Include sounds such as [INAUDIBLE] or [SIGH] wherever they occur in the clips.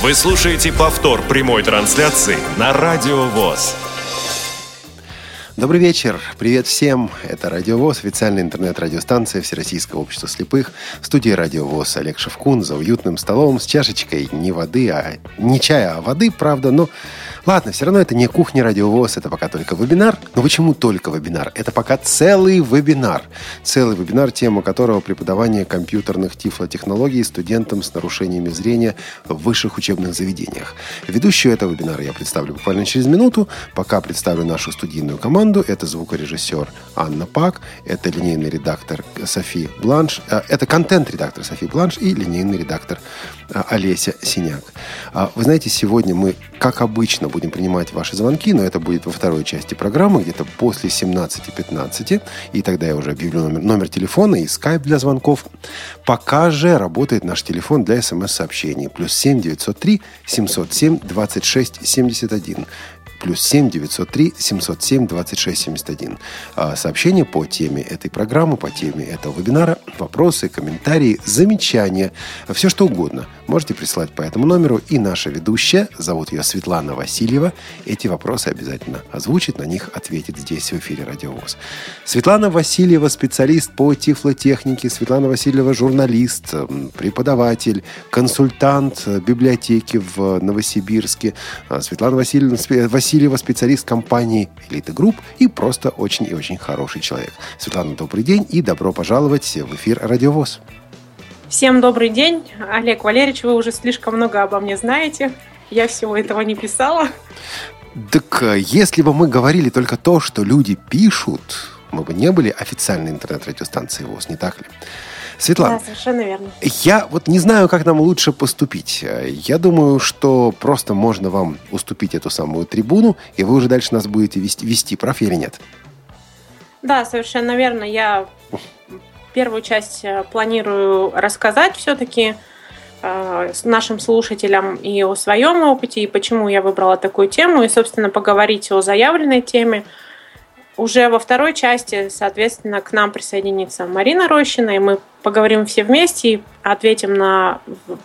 Вы слушаете повтор прямой трансляции на Радио ВОЗ. Добрый вечер. Привет всем. Это Радио ВОЗ, официальная интернет-радиостанция Всероссийского общества слепых. В студии Радио ВОЗ Олег Шевкун за уютным столом с чашечкой не воды, а не чая, а воды, правда, но Ладно, все равно это не кухня радиовоз, это пока только вебинар. Но почему только вебинар? Это пока целый вебинар. Целый вебинар, тема которого преподавание компьютерных тифлотехнологий студентам с нарушениями зрения в высших учебных заведениях. Ведущую этого вебинара я представлю буквально через минуту. Пока представлю нашу студийную команду. Это звукорежиссер Анна Пак, это линейный редактор Софи Бланш, э, это контент-редактор Софи Бланш и линейный редактор э, Олеся Синяк. А вы знаете, сегодня мы, как обычно, будем принимать ваши звонки, но это будет во второй части программы, где-то после 17.15. И тогда я уже объявлю номер, номер телефона и скайп для звонков. Пока же работает наш телефон для смс-сообщений. Плюс 7 903 707 26 71 плюс 7 903 707 26 71. Сообщения по теме этой программы, по теме этого вебинара, вопросы, комментарии, замечания, все что угодно можете присылать по этому номеру. И наша ведущая, зовут ее Светлана Васильева, эти вопросы обязательно озвучит, на них ответит здесь в эфире Радио ВОЗ. Светлана Васильева, специалист по тифлотехнике, Светлана Васильева, журналист, преподаватель, консультант библиотеки в Новосибирске. А Светлана Васильевна, Васильева, специалист компании «Элита Групп» и просто очень и очень хороший человек. Светлана, добрый день и добро пожаловать в эфир «Радиовоз». Всем добрый день. Олег Валерьевич, вы уже слишком много обо мне знаете. Я всего этого не писала. Так э, если бы мы говорили только то, что люди пишут, мы бы не были официальной интернет-радиостанцией ВОЗ, не так ли? Светлана. Да, совершенно верно. Я вот не знаю, как нам лучше поступить. Я думаю, что просто можно вам уступить эту самую трибуну, и вы уже дальше нас будете вести, вести прав или нет? Да, совершенно верно. Я первую часть э, планирую рассказать все-таки э, нашим слушателям и о своем опыте, и почему я выбрала такую тему, и, собственно, поговорить о заявленной теме – уже во второй части, соответственно, к нам присоединится Марина Рощина, и мы поговорим все вместе и ответим на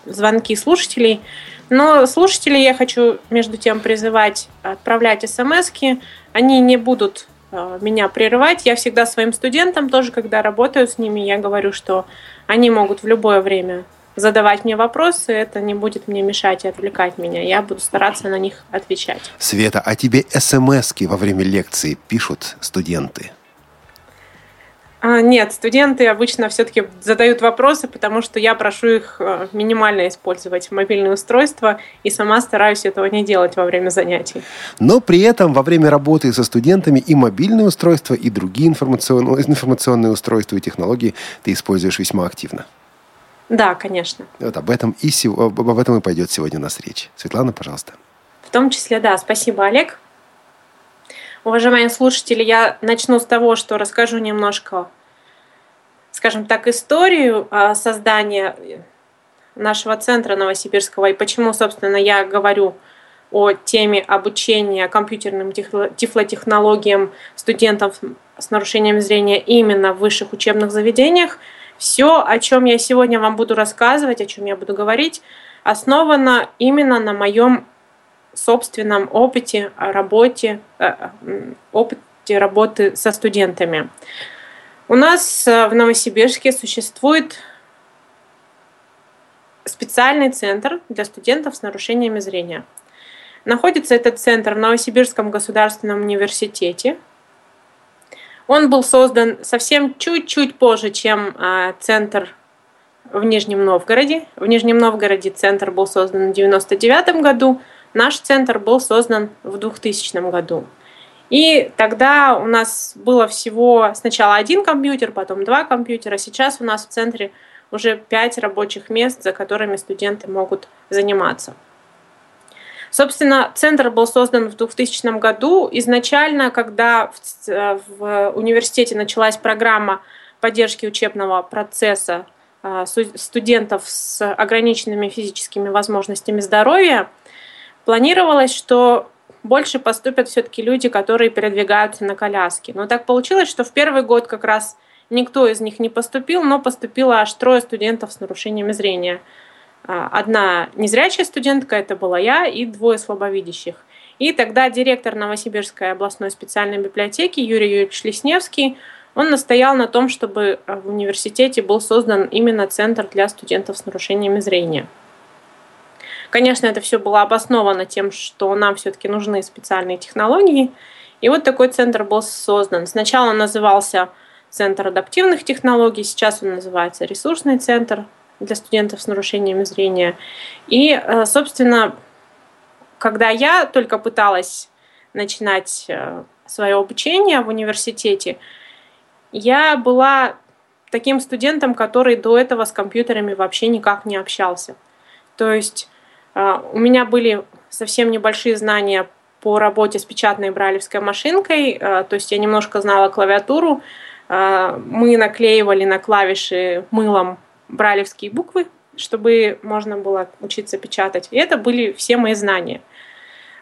звонки слушателей. Но слушателей я хочу между тем призывать отправлять смс -ки. Они не будут э, меня прерывать. Я всегда своим студентам тоже, когда работаю с ними, я говорю, что они могут в любое время задавать мне вопросы, это не будет мне мешать и отвлекать меня. Я буду стараться на них отвечать. Света, а тебе смс во время лекции пишут студенты? А, нет, студенты обычно все-таки задают вопросы, потому что я прошу их э, минимально использовать мобильное устройство и сама стараюсь этого не делать во время занятий. Но при этом во время работы со студентами и мобильное устройство, и другие информационные, информационные устройства и технологии ты используешь весьма активно. Да, конечно. Вот об этом и об этом и пойдет сегодня у нас речь. Светлана, пожалуйста. В том числе, да. Спасибо, Олег. Уважаемые слушатели, я начну с того, что расскажу немножко, скажем так, историю а, создания нашего центра Новосибирского и почему, собственно, я говорю о теме обучения компьютерным тифлотехнологиям студентов с нарушением зрения именно в высших учебных заведениях – все, о чем я сегодня вам буду рассказывать, о чем я буду говорить, основано именно на моем собственном опыте работе, э, опыте работы со студентами. У нас э, в Новосибирске существует специальный центр для студентов с нарушениями зрения. Находится этот центр в Новосибирском государственном университете – он был создан совсем чуть-чуть позже, чем а, центр в Нижнем Новгороде. В Нижнем Новгороде центр был создан в 1999 году, наш центр был создан в 2000 году. И тогда у нас было всего сначала один компьютер, потом два компьютера. Сейчас у нас в центре уже пять рабочих мест, за которыми студенты могут заниматься. Собственно, центр был создан в 2000 году. Изначально, когда в, э, в университете началась программа поддержки учебного процесса э, студентов с ограниченными физическими возможностями здоровья, планировалось, что больше поступят все-таки люди, которые передвигаются на коляске. Но так получилось, что в первый год как раз никто из них не поступил, но поступило аж трое студентов с нарушениями зрения – одна незрячая студентка, это была я, и двое слабовидящих. И тогда директор Новосибирской областной специальной библиотеки Юрий Юрьевич Лесневский, он настоял на том, чтобы в университете был создан именно центр для студентов с нарушениями зрения. Конечно, это все было обосновано тем, что нам все-таки нужны специальные технологии. И вот такой центр был создан. Сначала он назывался Центр адаптивных технологий, сейчас он называется Ресурсный центр для студентов с нарушениями зрения. И, э, собственно, когда я только пыталась начинать э, свое обучение в университете, я была таким студентом, который до этого с компьютерами вообще никак не общался. То есть э, у меня были совсем небольшие знания по работе с печатной брайлевской машинкой, то есть я немножко знала клавиатуру, мы наклеивали на клавиши мылом брайлевские буквы, чтобы можно было учиться печатать. И это были все мои знания.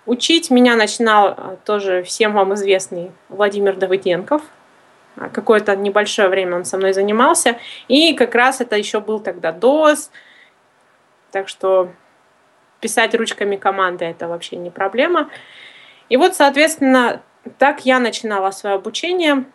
Учить меня начинал а, тоже всем вам известный Владимир Давыденков. А, какое-то небольшое время он со мной занимался. И как раз это еще был тогда DOS. Так что писать ручками команды это вообще не проблема. И вот, соответственно, так я начинала свое обучение.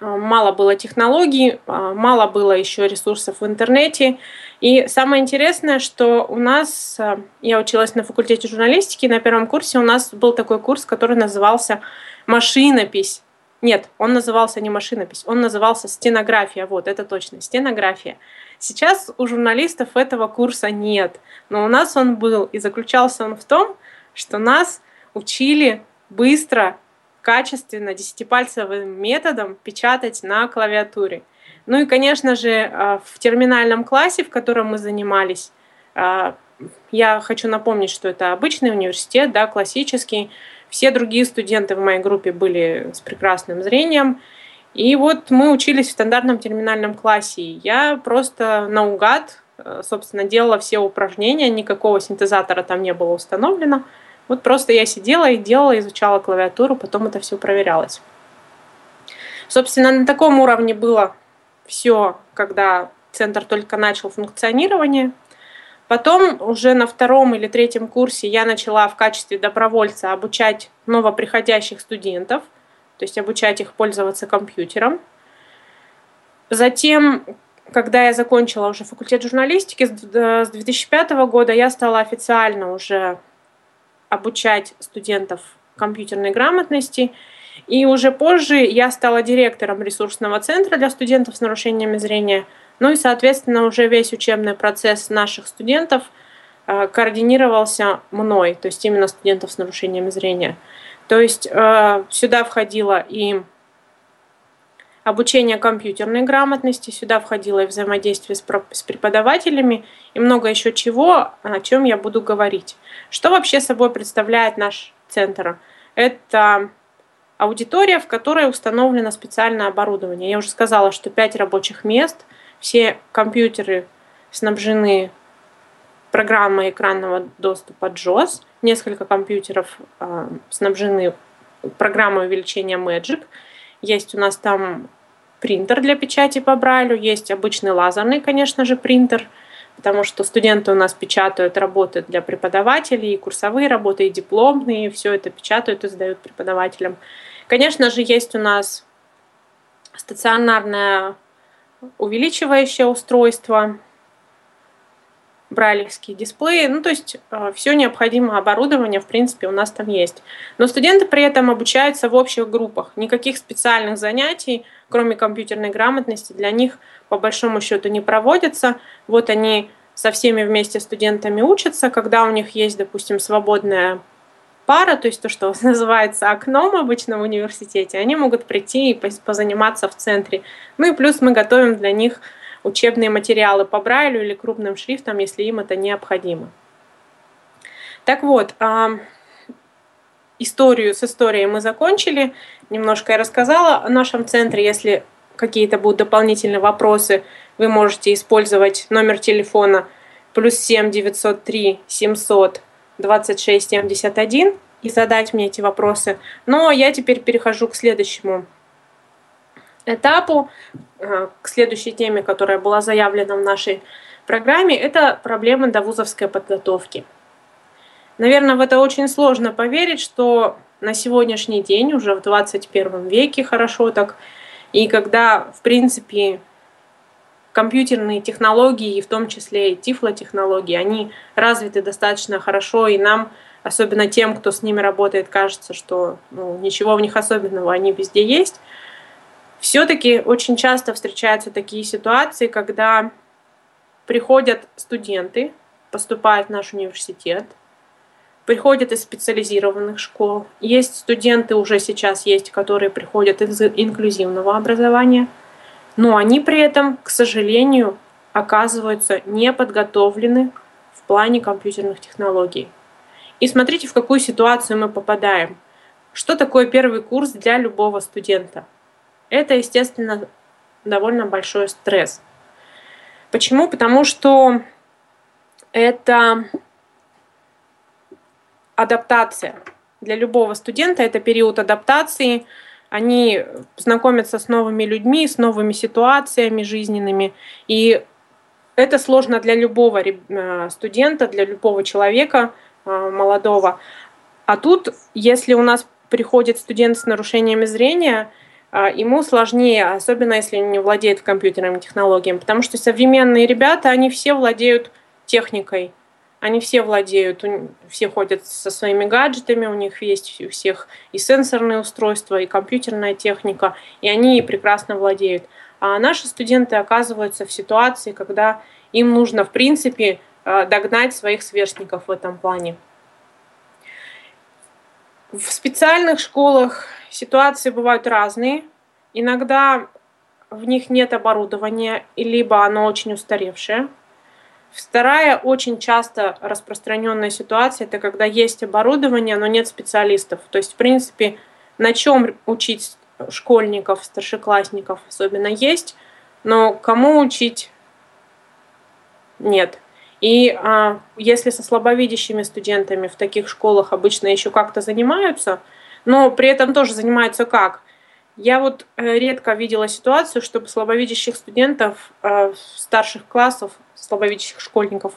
А, мало было технологий, а, мало было еще ресурсов в интернете. И самое интересное, что у нас, а, я училась на факультете журналистики, на первом курсе у нас был такой курс, который назывался «Машинопись». Нет, он назывался не машинопись, он назывался стенография. Вот, это точно, стенография. Сейчас у журналистов этого курса нет, но у нас он был, и заключался он в том, что нас учили быстро качественно десятипальцевым методом печатать на клавиатуре. Ну и, конечно же, а, в терминальном классе, в котором мы занимались, а, я хочу напомнить, что это обычный университет, да, классический. Все другие студенты в моей группе были с прекрасным зрением. И вот мы учились в стандартном терминальном классе. Я просто наугад, э, собственно, делала все упражнения, никакого синтезатора там не было установлено. Вот просто я сидела и делала, изучала клавиатуру, потом это все проверялось. Собственно, на таком уровне было все, когда центр только начал функционирование. Потом уже на втором или третьем курсе я начала в качестве добровольца обучать новоприходящих студентов, то есть обучать их пользоваться компьютером. Затем, когда я закончила уже факультет журналистики с 2005 года, я стала официально уже обучать студентов компьютерной грамотности. И уже позже я стала директором ресурсного центра для студентов с нарушениями зрения. Ну и, соответственно, уже весь учебный процесс наших студентов э, координировался мной, то есть именно студентов с нарушениями зрения. То есть э, сюда входило и обучение компьютерной грамотности, сюда входило и взаимодействие с преподавателями и много еще чего, о чем я буду говорить. Что вообще собой представляет наш центр? Это аудитория, в которой установлено специальное оборудование. Я уже сказала, что 5 рабочих мест, все компьютеры снабжены программой экранного доступа JOS, несколько компьютеров э, снабжены программой увеличения Magic, есть у нас там принтер для печати по Брайлю, есть обычный лазерный, конечно же, принтер, потому что студенты у нас печатают работы для преподавателей, и курсовые работы, и дипломные, и все это печатают и сдают преподавателям. Конечно же, есть у нас стационарное увеличивающее устройство, брайлевские дисплеи, ну то есть э, все необходимое оборудование в принципе у нас там есть. Но студенты при этом обучаются в общих группах, никаких специальных занятий, кроме компьютерной грамотности, для них по большому счету не проводятся. Вот они со всеми вместе студентами учатся, когда у них есть, допустим, свободная пара, то есть то, что [LAUGHS] называется окном обычно в университете, они могут прийти и позаниматься в центре. Ну и плюс мы готовим для них учебные материалы по Брайлю или крупным шрифтом, если им это необходимо. Так вот, историю с историей мы закончили. Немножко я рассказала о нашем центре. Если какие-то будут дополнительные вопросы, вы можете использовать номер телефона плюс 7 903 700 26 71 и задать мне эти вопросы. Но я теперь перехожу к следующему этапу, э, к следующей теме, которая была заявлена в нашей программе, это проблема довузовской подготовки. Наверное, в это очень сложно поверить, что на сегодняшний день, уже в 21 веке хорошо так, и когда, в принципе, компьютерные технологии, и в том числе и тифлотехнологии, они развиты достаточно хорошо, и нам, особенно тем, кто с ними работает, кажется, что ну, ничего в них особенного, они везде есть. Все-таки очень часто встречаются такие ситуации, когда приходят студенты, поступают в наш университет, приходят из специализированных школ. Есть студенты уже сейчас есть, которые приходят из инклюзивного образования, но они при этом, к сожалению, оказываются не подготовлены в плане компьютерных технологий. И смотрите, в какую ситуацию мы попадаем. Что такое первый курс для любого студента? Это, естественно, довольно большой стресс. Почему? Потому что это адаптация. Для любого студента это период адаптации. Они знакомятся с новыми людьми, с новыми ситуациями жизненными. И это сложно для любого э, студента, для любого человека э, молодого. А тут, если у нас приходит студент с нарушениями зрения, ему сложнее, особенно если он не владеет компьютерными технологиями, потому что современные ребята, они все владеют техникой. Они все владеют, все ходят со своими гаджетами, у них есть у всех и сенсорные устройства, и компьютерная техника, и они прекрасно владеют. А наши студенты оказываются в ситуации, когда им нужно, в принципе, э, догнать своих сверстников в этом плане. В специальных школах ситуации бывают разные. Иногда в них нет оборудования, либо оно очень устаревшее. Вторая очень часто распространенная ситуация это когда есть оборудование, но нет специалистов. То есть, в принципе, на чем учить школьников, старшеклассников особенно есть, но кому учить нет. И а, если со слабовидящими студентами в таких школах обычно еще как-то занимаются, но при этом тоже занимаются как? Я вот э, редко видела ситуацию, чтобы слабовидящих студентов э, старших классов, слабовидящих школьников,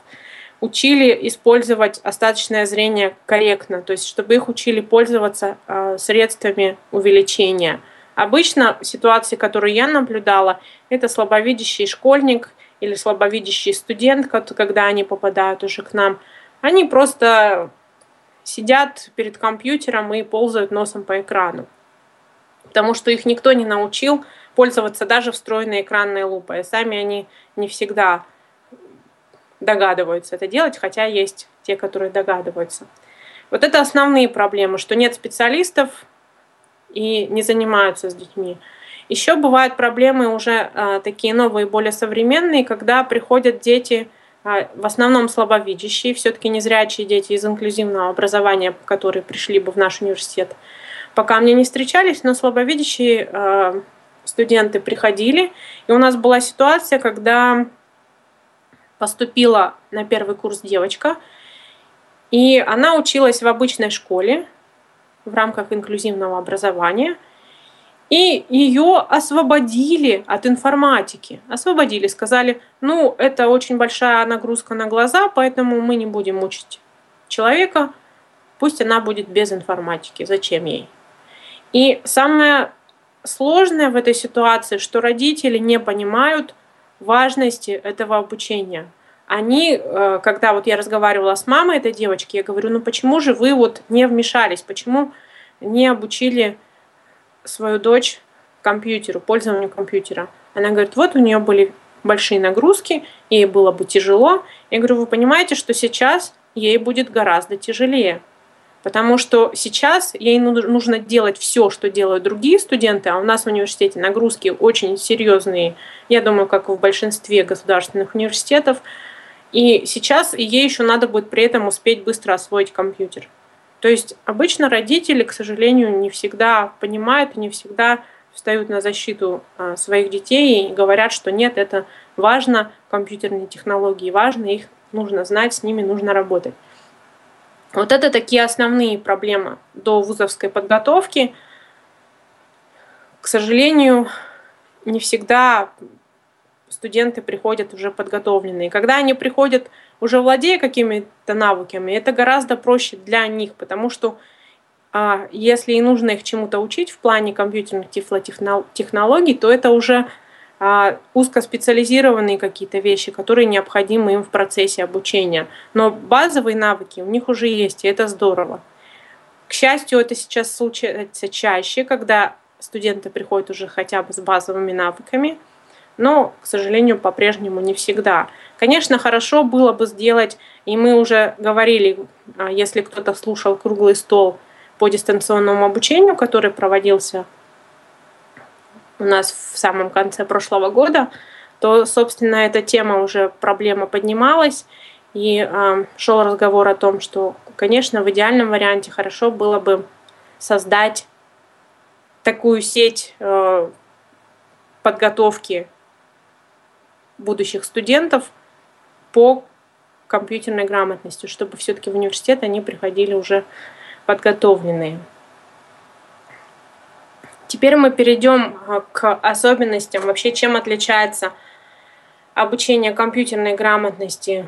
учили использовать остаточное зрение корректно, то есть чтобы их учили пользоваться э, средствами увеличения. Обычно ситуации, которые я наблюдала, это слабовидящий школьник или слабовидящий студент, когда они попадают уже к нам, они просто сидят перед компьютером и ползают носом по экрану потому что их никто не научил пользоваться даже встроенной экранной лупой. Сами они не всегда догадываются это делать, хотя есть те, которые догадываются. Вот это основные проблемы, что нет специалистов и не занимаются с детьми. Еще бывают проблемы уже а, такие новые, более современные, когда приходят дети, а, в основном слабовидящие, все-таки незрячие дети из инклюзивного образования, которые пришли бы в наш университет, пока мне не встречались, но слабовидящие э, студенты приходили. И у нас была ситуация, когда поступила на первый курс девочка, и она училась в обычной школе в рамках инклюзивного образования, и ее освободили от информатики. Освободили, сказали, ну, это очень большая нагрузка на глаза, поэтому мы не будем мучить человека, пусть она будет без информатики. Зачем ей? И самое сложное в этой ситуации, что родители не понимают важности этого обучения. Они, э, когда вот я разговаривала с мамой этой девочки, я говорю, ну почему же вы вот не вмешались, почему не обучили свою дочь компьютеру, пользованию компьютера? Она говорит, вот у нее были большие нагрузки, ей было бы тяжело. Я говорю, вы понимаете, что сейчас ей будет гораздо тяжелее. Потому что сейчас ей нужно делать все, что делают другие студенты, а у нас в университете нагрузки очень серьезные, я думаю, как в большинстве государственных университетов. И сейчас ей еще надо будет при этом успеть быстро освоить компьютер. То есть обычно родители, к сожалению, не всегда понимают не всегда встают на защиту а, своих детей и говорят, что нет, это важно, компьютерные технологии важны, их нужно знать, с ними нужно работать. Вот это такие основные проблемы до вузовской студенты приходят уже подготовленные. Когда они приходят уже владея какими-то навыками, это гораздо проще для них, потому что а, если и нужно их чему-то учить в плане компьютерных тифлотехнологий, то это уже а, узкоспециализированные какие-то вещи, которые необходимы им в процессе обучения. Но базовые навыки у них уже есть, и это здорово. К счастью, это сейчас случается чаще, когда студенты приходят уже хотя бы с базовыми навыками, но, к сожалению, по-прежнему не всегда. Конечно, хорошо было бы сделать, и мы уже говорили, а, если кто-то слушал круглый стол по дистанционному обучению, который проводился у нас в самом конце прошлого года, то, собственно, эта тема уже, проблема поднималась, и э, шел разговор о том, что, конечно, в идеальном варианте хорошо было бы создать такую сеть э, подготовки будущих студентов по компьютерной грамотности, чтобы все-таки в университет они приходили уже подготовленные. Теперь мы перейдем э, к особенностям, вообще чем отличается обучение компьютерной грамотности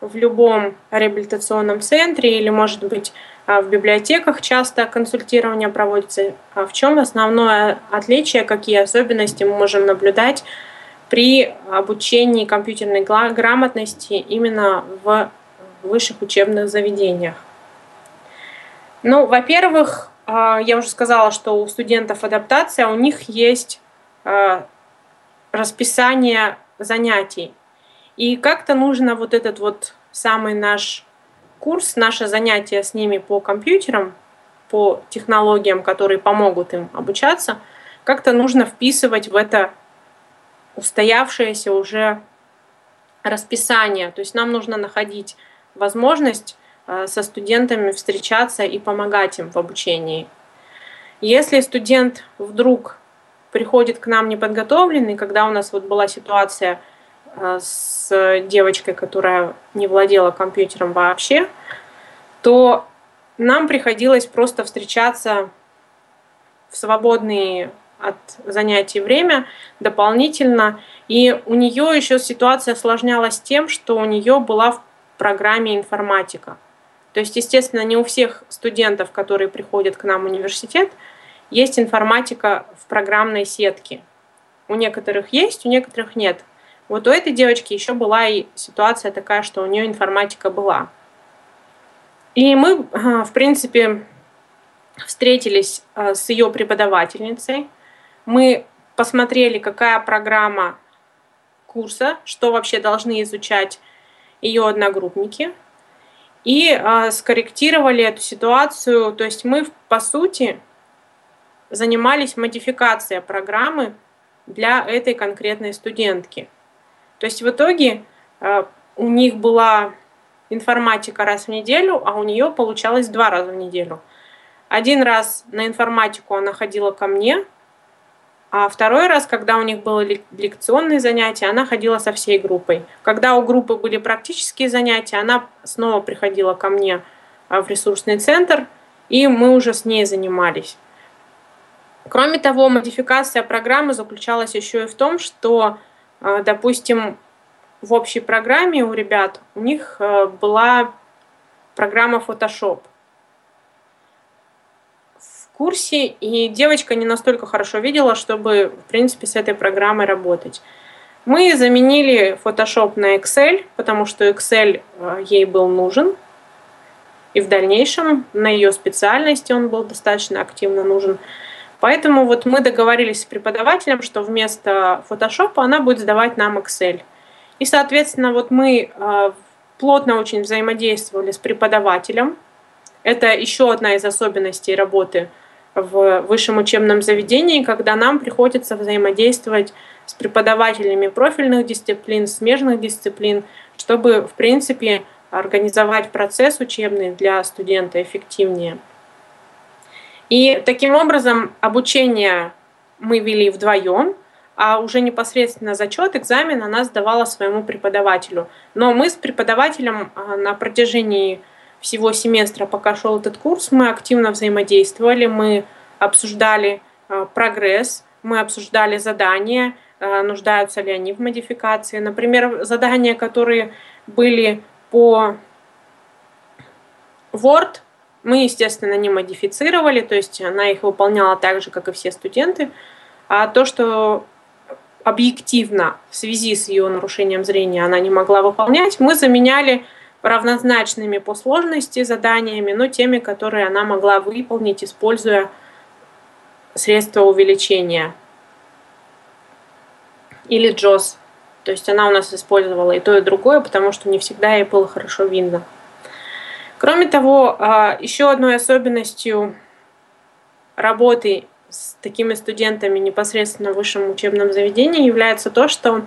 в любом реабилитационном центре или, может быть, э, в библиотеках часто консультирование проводится. А в чем основное отличие, какие особенности мы можем наблюдать при обучении компьютерной грамотности именно в высших учебных заведениях? Ну, во-первых, а, я уже сказала, что у студентов адаптация, у них есть а, расписание занятий. И как-то нужно вот этот вот самый наш курс, наше занятие с ними по компьютерам, по технологиям, которые помогут им обучаться, как-то нужно вписывать в это устоявшееся уже расписание. То есть нам нужно находить возможность Э, со студентами встречаться и помогать им в обучении. Если студент вдруг приходит к нам неподготовленный, когда у нас вот была ситуация э, с девочкой, которая не владела компьютером вообще, то нам приходилось просто встречаться в свободные от занятий время дополнительно. И у нее еще ситуация осложнялась тем, что у нее была в программе информатика. То есть, естественно, не у всех студентов, которые приходят к нам в университет, есть информатика в программной сетке. У некоторых есть, у некоторых нет. Вот у этой девочки еще была и ситуация такая, что у нее информатика была. И мы, а, в принципе, встретились а, с ее преподавательницей. Мы посмотрели, какая программа курса, что вообще должны изучать ее одногруппники – и э, скорректировали эту ситуацию. То есть мы, по сути, занимались модификацией программы для этой конкретной студентки. То есть в итоге э, у них была информатика раз в неделю, а у нее получалось два раза в неделю. Один раз на информатику она ходила ко мне, а второй раз, когда у них были лекционные занятия, она ходила со всей группой. Когда у группы были практические занятия, она снова приходила ко мне а, в ресурсный центр, и мы уже с ней занимались. Кроме того, модификация программы заключалась еще и в том, что, а, допустим, в общей программе у ребят у них а, была программа Photoshop – курсе, и девочка не настолько хорошо видела, чтобы, в принципе, с этой программой работать. Мы заменили Photoshop на Excel, потому что Excel э, ей был нужен, и в дальнейшем на ее специальности он был достаточно активно нужен. Поэтому вот мы договорились с преподавателем, что вместо Photoshop она будет сдавать нам Excel. И, соответственно, вот мы э, плотно очень взаимодействовали с преподавателем. Это еще одна из особенностей работы в высшем учебном заведении, когда нам приходится взаимодействовать с преподавателями профильных дисциплин, смежных дисциплин, чтобы, в принципе, организовать процесс учебный для студента эффективнее. И таким образом обучение мы вели вдвоем, а уже непосредственно зачет, экзамен она сдавала своему преподавателю. Но мы с преподавателем а, на протяжении всего семестра, пока шел этот курс, мы активно взаимодействовали, мы обсуждали э, прогресс, мы обсуждали задания, нуждаются ли они в модификации. Например, задания, которые были по Word, мы, естественно, не модифицировали, то есть она их выполняла так же, как и все студенты. А то, что объективно в связи с ее нарушением зрения она не могла выполнять, мы заменяли равнозначными по сложности заданиями, но теми, которые она могла выполнить, используя средства увеличения или JOS. То есть она у нас использовала и то, и другое, потому что не всегда ей было хорошо видно. Кроме того, а, еще одной особенностью работы с такими студентами непосредственно в высшем учебном заведении является то, что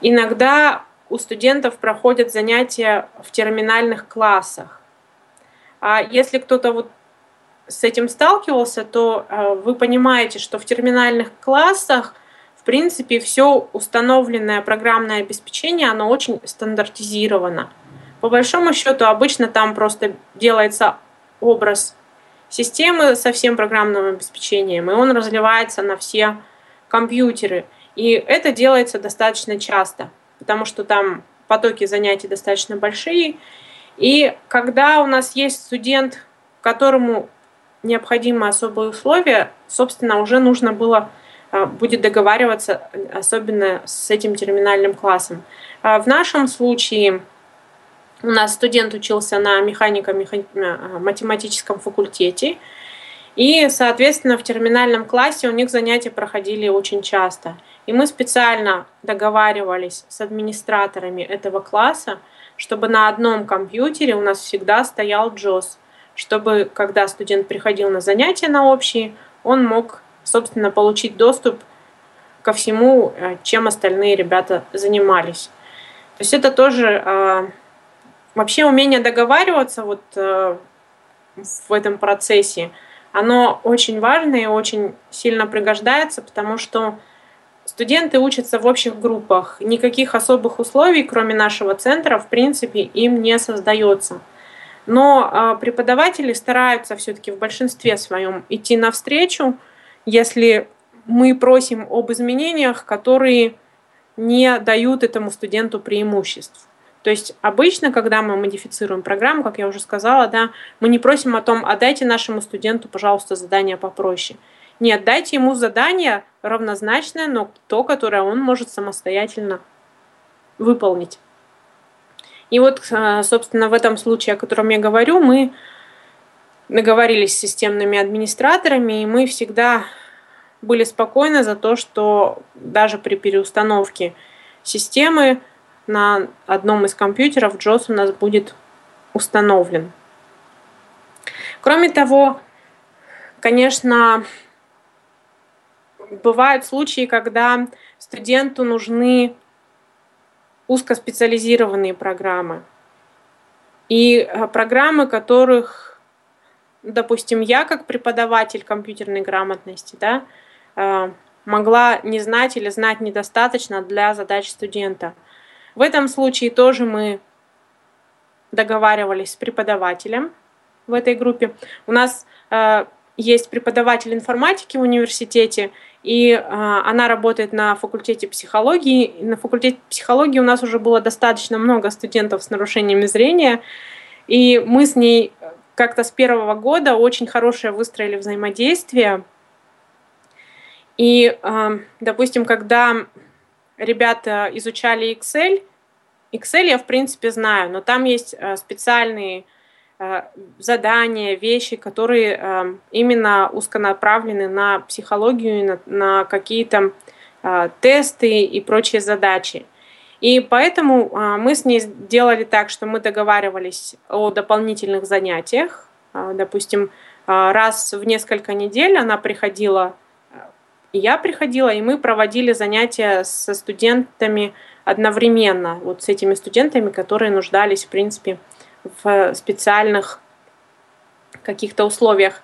иногда у студентов проходят занятия в терминальных классах. А если кто-то вот с этим сталкивался, то а, вы понимаете, что в терминальных классах в принципе все установленное программное обеспечение, оно очень стандартизировано. По большому счету, обычно там просто делается образ системы со всем программным обеспечением, и он разливается на все компьютеры. И это делается достаточно часто, потому что там потоки занятий достаточно большие. И когда у нас есть студент, которому необходимы особые условия, собственно, уже нужно было а, будет договариваться, особенно с этим терминальным классом. А в нашем случае у нас студент учился на механико-математическом факультете, и, соответственно, в терминальном классе у них занятия проходили очень часто. И мы специально договаривались с администраторами этого класса, чтобы на одном компьютере у нас всегда стоял JOS, чтобы, когда студент приходил на занятия на общие, он мог, собственно, получить доступ ко всему, э, чем остальные ребята занимались. То есть это тоже а, Вообще умение договариваться вот э, в этом процессе, оно очень важно и очень сильно пригождается, потому что студенты учатся в общих группах. Никаких особых условий, кроме нашего центра, в принципе, им не создается. Но э, преподаватели стараются все-таки в большинстве своем идти навстречу, если мы просим об изменениях, которые не дают этому студенту преимуществ. То есть обычно, когда мы модифицируем программу, как я уже сказала, да, мы не просим о том, отдайте нашему студенту, пожалуйста, задание попроще. Нет, дайте ему задание равнозначное, но то, которое он может самостоятельно выполнить. И вот, э, собственно, в этом случае, о котором я говорю, мы договорились с системными администраторами, и мы всегда были спокойны за то, что даже при переустановке системы на одном из компьютеров JOS у нас будет установлен. Кроме того, конечно, бывают случаи, когда студенту нужны узкоспециализированные программы. И э, программы, которых, допустим, я как преподаватель компьютерной грамотности, да, э, могла не знать или знать недостаточно для задач студента. В этом случае тоже мы договаривались с преподавателем в этой группе. У нас э, есть преподаватель информатики в университете, и э, она работает на факультете психологии. И на факультете психологии у нас уже было достаточно много студентов с нарушениями зрения, и мы с ней как-то с первого года очень хорошее выстроили взаимодействие. И, э, допустим, когда ребята изучали Excel. Excel я, в принципе, знаю, но там есть э, специальные задания, вещи, которые э, именно узконаправлены на психологию, на, какие-то тесты и прочие задачи. И поэтому мы с ней сделали так, что мы договаривались о дополнительных занятиях. Допустим, раз в несколько недель она приходила я приходила, и мы проводили занятия со студентами одновременно, вот с этими студентами, которые нуждались, в принципе, в специальных каких-то условиях.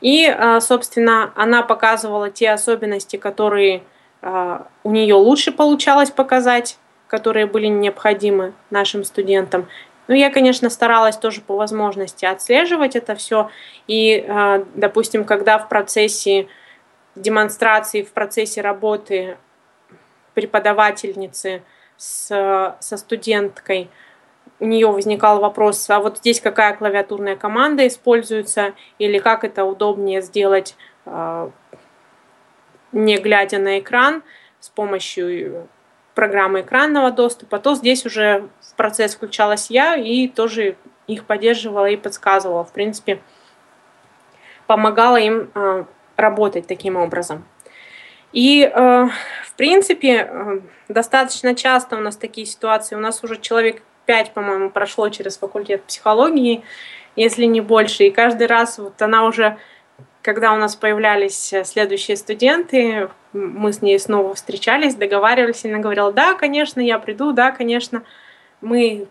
И, а, собственно, она показывала те особенности, которые а, у нее лучше получалось показать, которые были необходимы нашим студентам. Ну, я, конечно, старалась тоже по возможности отслеживать это все. И, допустим, когда в процессе демонстрации в процессе работы преподавательницы с, со студенткой у нее возникал вопрос, а вот здесь какая клавиатурная команда используется, или как это удобнее сделать, а, не глядя на экран, с помощью программы экранного доступа, то здесь уже в процесс включалась я и тоже их поддерживала и подсказывала. В принципе, помогала им а, работать таким образом. И, э, в принципе, э, достаточно часто у нас такие ситуации. У нас уже человек пять, по-моему, прошло через факультет психологии, если не больше. И каждый раз вот она уже, когда у нас появлялись следующие студенты, мы с ней снова встречались, договаривались, и она говорила, да, конечно, я приду, да, конечно, мы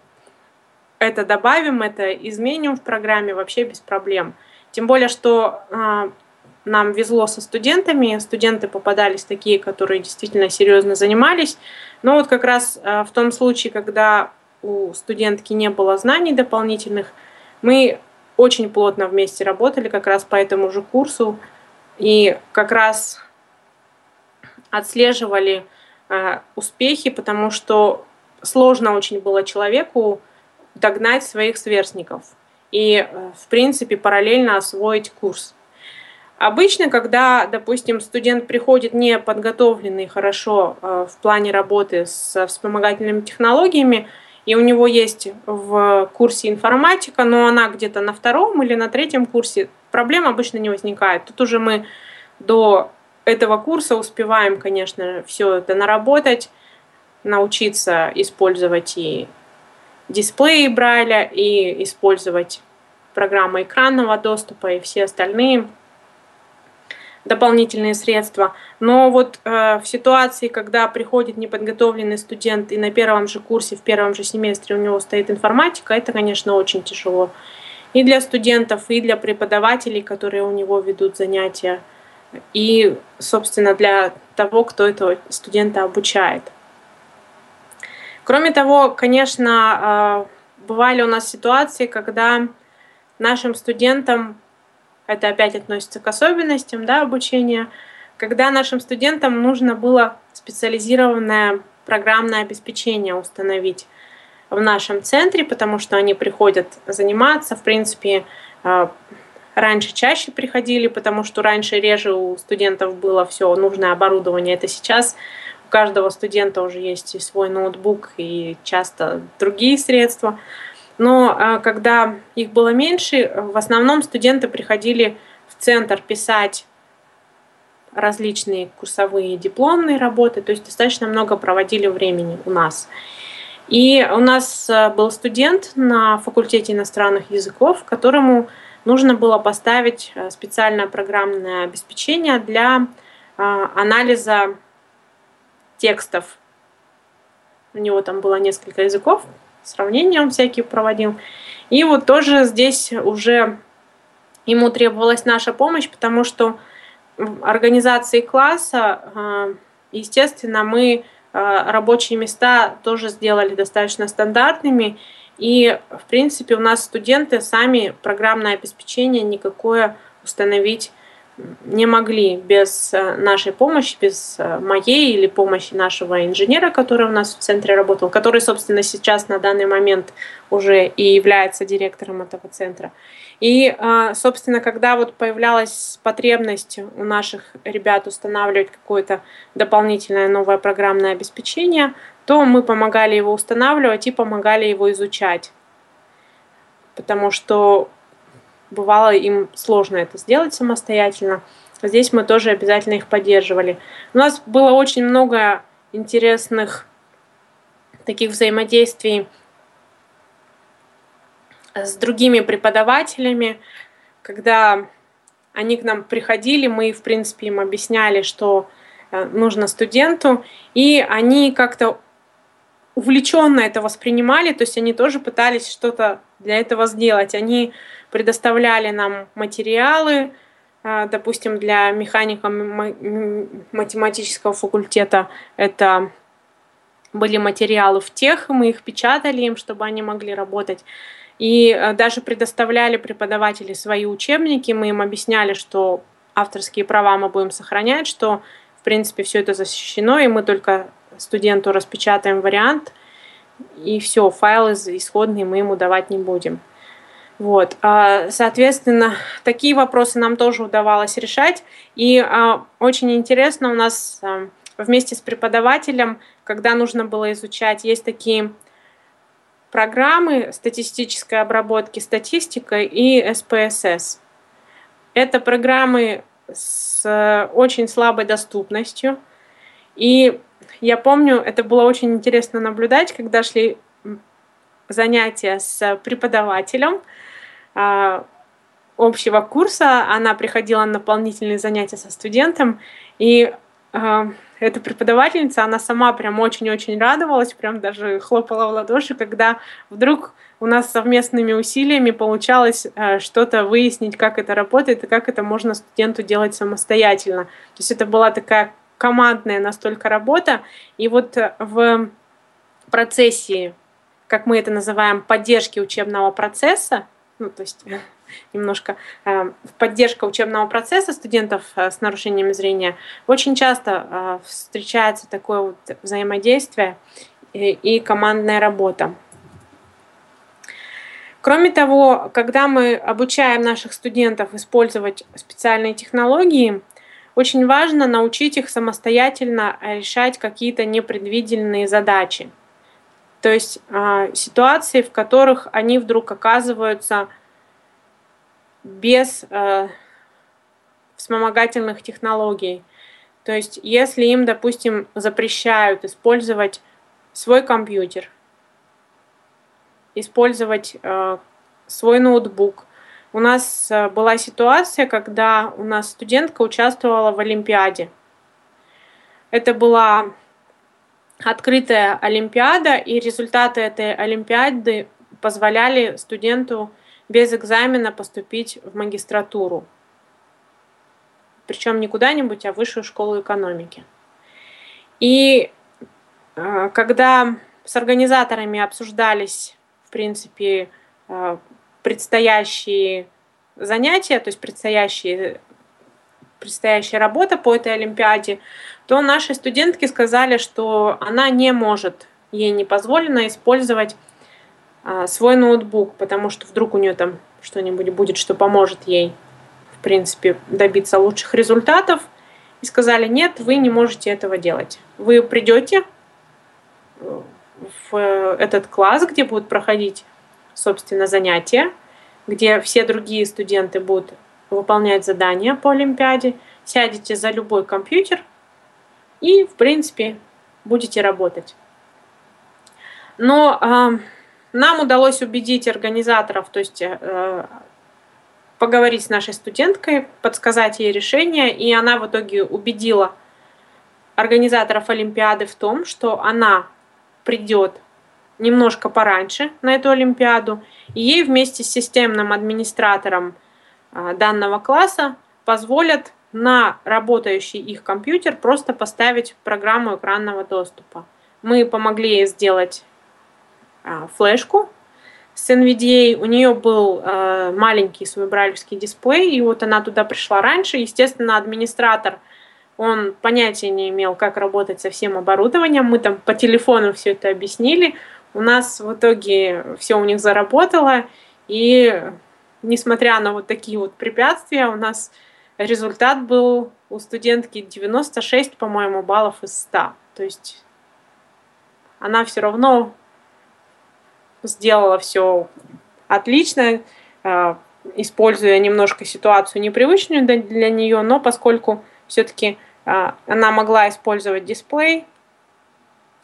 это добавим, это изменим в программе вообще без проблем. Тем более, что а, нам везло со студентами, студенты попадались такие, которые действительно серьезно занимались. Но вот как раз а, в том случае, когда у студентки не было знаний дополнительных, мы очень плотно вместе работали как раз по этому же курсу и как раз отслеживали э, успехи, потому что сложно очень было человеку догнать своих сверстников и, э, в принципе, параллельно освоить курс. Обычно, когда, допустим, студент приходит не подготовленный хорошо э, в плане работы с вспомогательными технологиями, и у него есть в курсе информатика, но она где-то на втором или на третьем курсе, проблем обычно не возникает. Тут уже мы до этого курса успеваем, конечно, все это наработать, научиться использовать и дисплеи Брайля, и использовать программы экранного доступа и все остальные дополнительные средства. Но вот э, в ситуации, когда приходит неподготовленный студент и на первом же курсе, в первом же семестре у него стоит информатика, это, конечно, очень тяжело. И для студентов, и для преподавателей, которые у него ведут занятия, и, собственно, для того, кто этого студента обучает. Кроме того, конечно, э, бывали у нас ситуации, когда нашим студентам это опять относится к особенностям да, обучения, когда нашим студентам нужно было специализированное программное обеспечение установить в нашем центре, потому что они приходят заниматься, в принципе, э, раньше чаще приходили, потому что раньше реже у студентов было все нужное оборудование. Это сейчас у каждого студента уже есть и свой ноутбук, и часто другие средства. Но а, когда их было меньше, в основном студенты приходили в центр писать различные курсовые дипломные работы, то есть достаточно много проводили времени у нас. И у нас а, был студент на факультете иностранных языков, которому нужно было поставить а, специальное программное обеспечение для анализа текстов. У него там было несколько языков, сравнения он всякие проводил. И вот тоже здесь уже ему требовалась наша помощь, потому что в организации класса, а, естественно, мы а, рабочие места тоже сделали достаточно стандартными. И, в принципе, у нас студенты сами программное обеспечение никакое установить не могли без э, нашей помощи, без э, моей или помощи нашего инженера, который у нас в центре работал, который, собственно, сейчас на данный момент уже и является директором этого центра. И, э, собственно, когда вот появлялась потребность у наших ребят устанавливать какое-то дополнительное новое программное обеспечение, то мы помогали его устанавливать и помогали его изучать. Потому что бывало им сложно это сделать самостоятельно. Здесь мы тоже обязательно их поддерживали. У нас было очень много интересных таких взаимодействий с другими преподавателями, когда они к нам приходили, мы, в принципе, им объясняли, что э, нужно студенту, и они как-то увлеченно это воспринимали, то есть они тоже пытались что-то для этого сделать. Они предоставляли нам материалы, а, допустим, для механика математического факультета это были материалы в тех, мы их печатали им, чтобы они могли работать. И а, даже предоставляли преподаватели свои учебники, мы им объясняли, что авторские права мы будем сохранять, что, в принципе, все это защищено, и мы только студенту распечатаем вариант, и все, файл исходный мы ему давать не будем. Вот, а, соответственно, такие вопросы нам тоже удавалось решать. И а, очень интересно у нас а, вместе с преподавателем, когда нужно было изучать, есть такие программы статистической обработки статистикой и СПСС. Это программы с очень слабой доступностью. И я помню, это было очень интересно наблюдать, когда шли занятия с преподавателем а, общего курса. Она приходила на дополнительные занятия со студентом, и а, эта преподавательница, она сама прям очень-очень радовалась, прям даже хлопала в ладоши, когда вдруг у нас совместными усилиями получалось э, что-то выяснить, как это работает и как это можно студенту делать самостоятельно. То есть это была такая командная настолько работа. И вот в процессе, как мы это называем, поддержки учебного процесса, ну, то есть немножко э, поддержка учебного процесса студентов э, с нарушениями зрения, очень часто э, встречается такое вот взаимодействие и, и командная работа. Кроме того, когда мы обучаем наших студентов использовать специальные технологии, очень важно научить их самостоятельно решать какие-то непредвиденные задачи. То есть э, ситуации, в которых они вдруг оказываются без э, вспомогательных технологий. То есть если им, допустим, запрещают использовать свой компьютер, использовать э, свой ноутбук. У нас э, была ситуация, когда у нас студентка участвовала в Олимпиаде. Это была открытая Олимпиада, и результаты этой Олимпиады позволяли студенту без экзамена поступить в магистратуру. Причем не куда-нибудь, а в высшую школу экономики. И э, когда с организаторами обсуждались, в принципе, э, предстоящие занятия, то есть предстоящие, предстоящая работа по этой Олимпиаде, то наши студентки сказали, что она не может, ей не позволено использовать а, свой ноутбук, потому что вдруг у нее там что-нибудь будет, что поможет ей, в принципе, добиться лучших результатов. И сказали, нет, вы не можете этого делать. Вы придете в этот класс, где будут проходить, собственно, занятия, где все другие студенты будут выполнять задания по Олимпиаде, сядете за любой компьютер и, в принципе, будете работать. Но э, нам удалось убедить организаторов, то есть э, поговорить с нашей студенткой, подсказать ей решение, и она в итоге убедила организаторов Олимпиады в том, что она придет немножко пораньше на эту Олимпиаду, и ей вместе с системным администратором э, данного класса позволят на работающий их компьютер просто поставить программу экранного доступа. Мы помогли ей сделать а, флешку с NVDA. У нее был э, маленький свой брайлевский дисплей, и вот она туда пришла раньше. Естественно, администратор, он понятия не имел, как работать со всем оборудованием. Мы там по телефону все это объяснили. У нас в итоге все у них заработало, и несмотря на вот такие вот препятствия, у нас результат был у студентки 96, по-моему, баллов из 100. То есть она все равно сделала все отлично, э, используя немножко ситуацию непривычную для нее, но поскольку все-таки э, она могла использовать дисплей,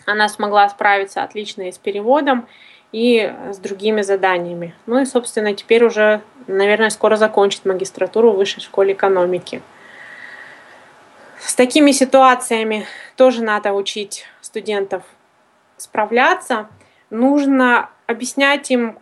она смогла справиться отлично и с переводом, и с другими заданиями. Ну и, собственно, теперь уже, наверное, скоро закончит магистратуру в Высшей школе экономики. С такими ситуациями тоже надо учить студентов справляться. Нужно объяснять им,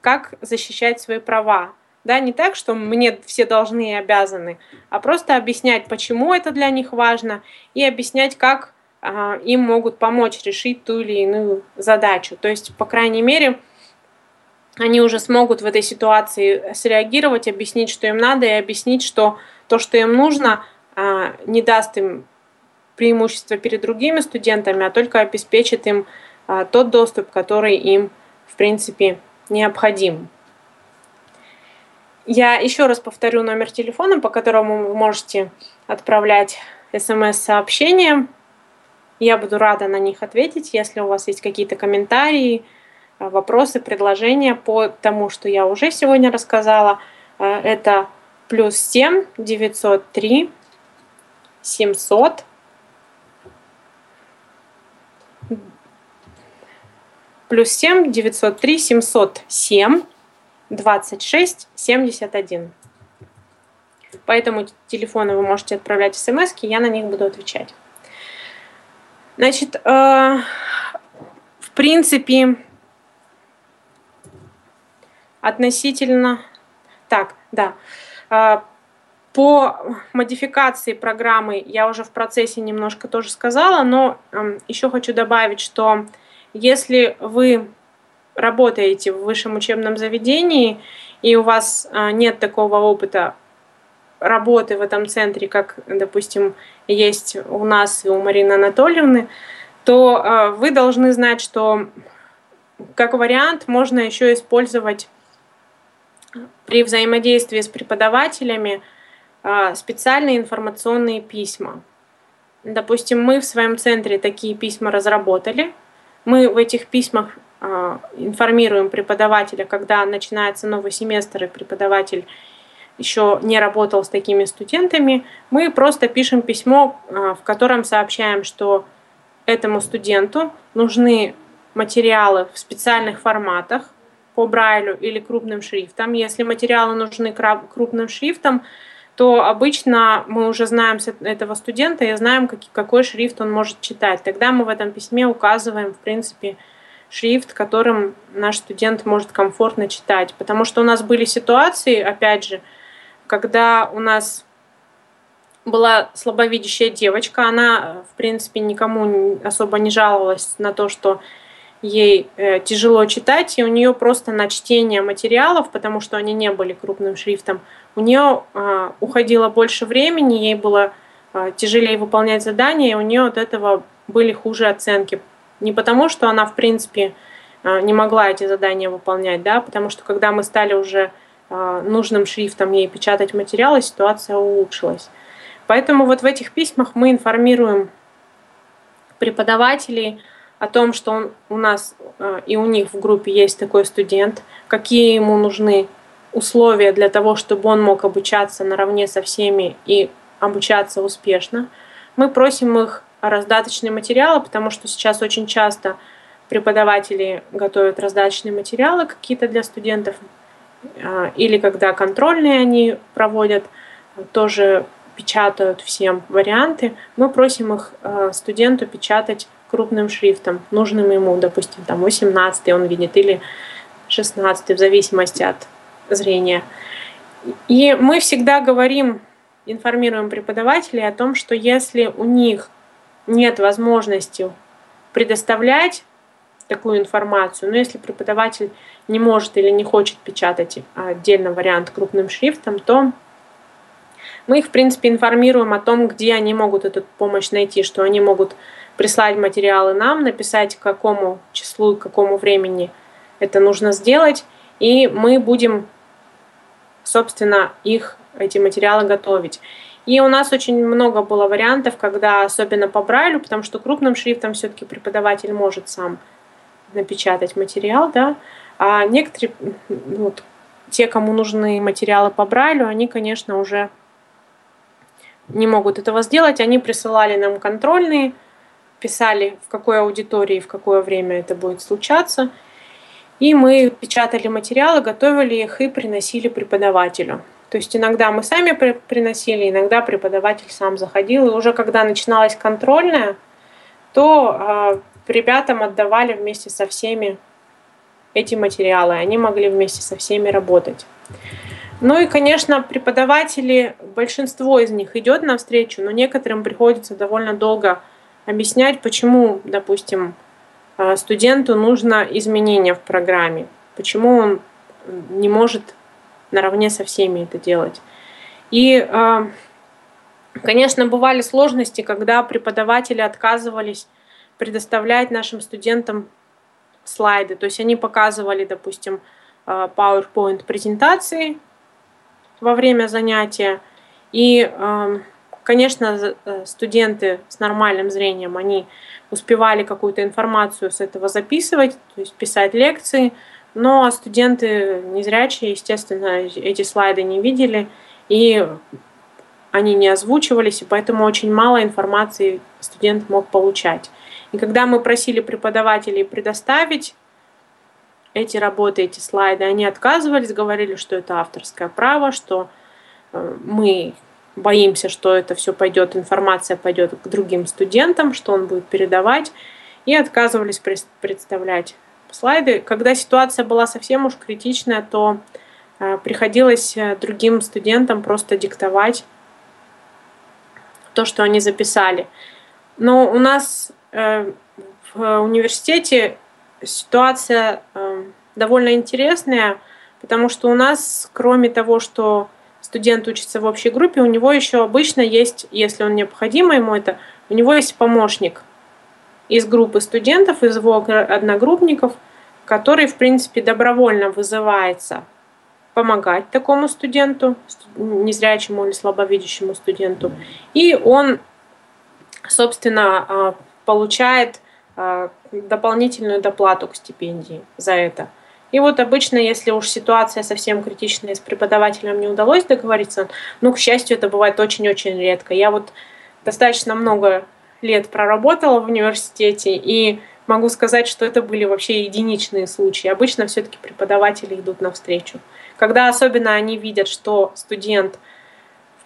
как защищать свои права. Да, не так, что мне все должны и обязаны, а просто объяснять, почему это для них важно, и объяснять, как им могут помочь решить ту или иную задачу. То есть, по крайней мере, они уже смогут в этой ситуации среагировать, объяснить, что им надо, и объяснить, что то, что им нужно, а, не даст им преимущество перед другими студентами, а только обеспечит им а, тот доступ, который им, в принципе, необходим. Я еще раз повторю номер телефона, по которому вы можете отправлять смс-сообщения. Я буду рада на них ответить, если у вас есть какие-то комментарии, а, вопросы, предложения по тому, что я уже сегодня рассказала. А, это плюс 7 903 700 плюс 7 903 707 26 71. По этому телефону вы можете отправлять смс, я на них буду отвечать. Значит, э, в принципе, относительно... Так, да. Э, по модификации программы я уже в процессе немножко тоже сказала, но э, еще хочу добавить, что если вы работаете в высшем учебном заведении, и у вас а, нет такого опыта работы в этом центре, как, допустим, есть у нас и у Марины Анатольевны, то а, вы должны знать, что как вариант можно еще использовать при взаимодействии с преподавателями а, специальные информационные письма. Допустим, мы в своем центре такие письма разработали. Мы в этих письмах а, информируем преподавателя, когда начинается новый семестр, и преподаватель еще не работал с такими студентами, мы просто пишем письмо, а, в котором сообщаем, что этому студенту нужны материалы в специальных форматах по Брайлю или крупным шрифтом. Если материалы нужны крупным шрифтом, то обычно мы уже знаем этого студента и знаем, какой шрифт он может читать. Тогда мы в этом письме указываем, в принципе, шрифт, которым наш студент может комфортно читать. Потому что у нас были ситуации, опять же, когда у нас была слабовидящая девочка, она, в принципе, никому особо не жаловалась на то, что ей э, тяжело читать, и у нее просто на чтение материалов, потому что они не были крупным шрифтом, у нее э, уходило больше времени, ей было э, тяжелее выполнять задания, и у нее от этого были хуже оценки. Не потому, что она, в принципе, э, не могла эти задания выполнять, да, потому что когда мы стали уже нужным шрифтом ей печатать материалы, ситуация улучшилась. Поэтому вот в этих письмах мы информируем преподавателей о том, что он, у нас э, и у них в группе есть такой студент, какие ему нужны условия для того, чтобы он мог обучаться наравне со всеми и обучаться успешно. Мы просим их раздаточные материалы, потому что сейчас очень часто преподаватели готовят раздаточные материалы какие-то для студентов, или когда контрольные они проводят, тоже печатают всем варианты. Мы просим их а, студенту печатать крупным шрифтом, нужным ему, допустим, там 18 он видит или 16 в зависимости от зрения. И мы всегда говорим, информируем преподавателей о том, что если у них нет возможности предоставлять такую информацию, но если преподаватель не может или не хочет печатать отдельно вариант крупным шрифтом, то мы их, в принципе, информируем о том, где они могут эту помощь найти, что они могут прислать материалы нам, написать, к какому числу и к какому времени это нужно сделать, и мы будем, собственно, их, эти материалы готовить. И у нас очень много было вариантов, когда, особенно по Брайлю, потому что крупным шрифтом все-таки преподаватель может сам напечатать материал, да, а некоторые, вот, те, кому нужны материалы по Брайлю, они, конечно, уже не могут этого сделать. Они присылали нам контрольные, писали, в какой аудитории, в какое время это будет случаться. И мы печатали материалы, готовили их и приносили преподавателю. То есть иногда мы сами приносили, иногда преподаватель сам заходил. И уже когда начиналась контрольная, то э, ребятам отдавали вместе со всеми эти материалы. Они могли вместе со всеми работать. Ну и, конечно, преподаватели, большинство из них идет навстречу, но некоторым приходится довольно долго объяснять, почему, допустим, а, студенту нужно изменение в программе, почему он не может наравне со всеми это делать. И э, Конечно, бывали сложности, когда преподаватели отказывались предоставлять нашим студентам слайды. То есть они показывали, допустим, э, PowerPoint презентации во время занятия. И, эм, конечно, э, студенты с нормальным зрением, они успевали какую-то информацию с этого записывать, то есть писать лекции, но студенты незрячие, естественно, эти слайды не видели, и они не озвучивались, и поэтому очень мало информации студент мог получать. И когда мы просили преподавателей предоставить эти работы, эти слайды, они отказывались, говорили, что это авторское право, что э, мы боимся, что это все пойдет, информация пойдет к другим студентам, что он будет передавать, и отказывались представлять слайды. Когда ситуация была совсем уж критичная, то э, приходилось э, другим студентам просто диктовать то, что они записали. Но у нас в университете ситуация довольно интересная, потому что у нас, кроме того, что студент учится в общей группе, у него еще обычно есть, если он необходимо ему это, у него есть помощник из группы студентов, из его одногруппников, который, в принципе, добровольно вызывается помогать такому студенту, незрячему или слабовидящему студенту. И он, собственно, а, получает а, дополнительную доплату к стипендии за это. И вот обычно, если уж ситуация совсем критичная, с преподавателем не удалось договориться, ну, к счастью, это бывает очень-очень редко. Я вот достаточно много лет проработала в университете, и могу сказать, что это были вообще единичные случаи. Обычно все-таки преподаватели идут навстречу. Когда особенно они видят, что студент,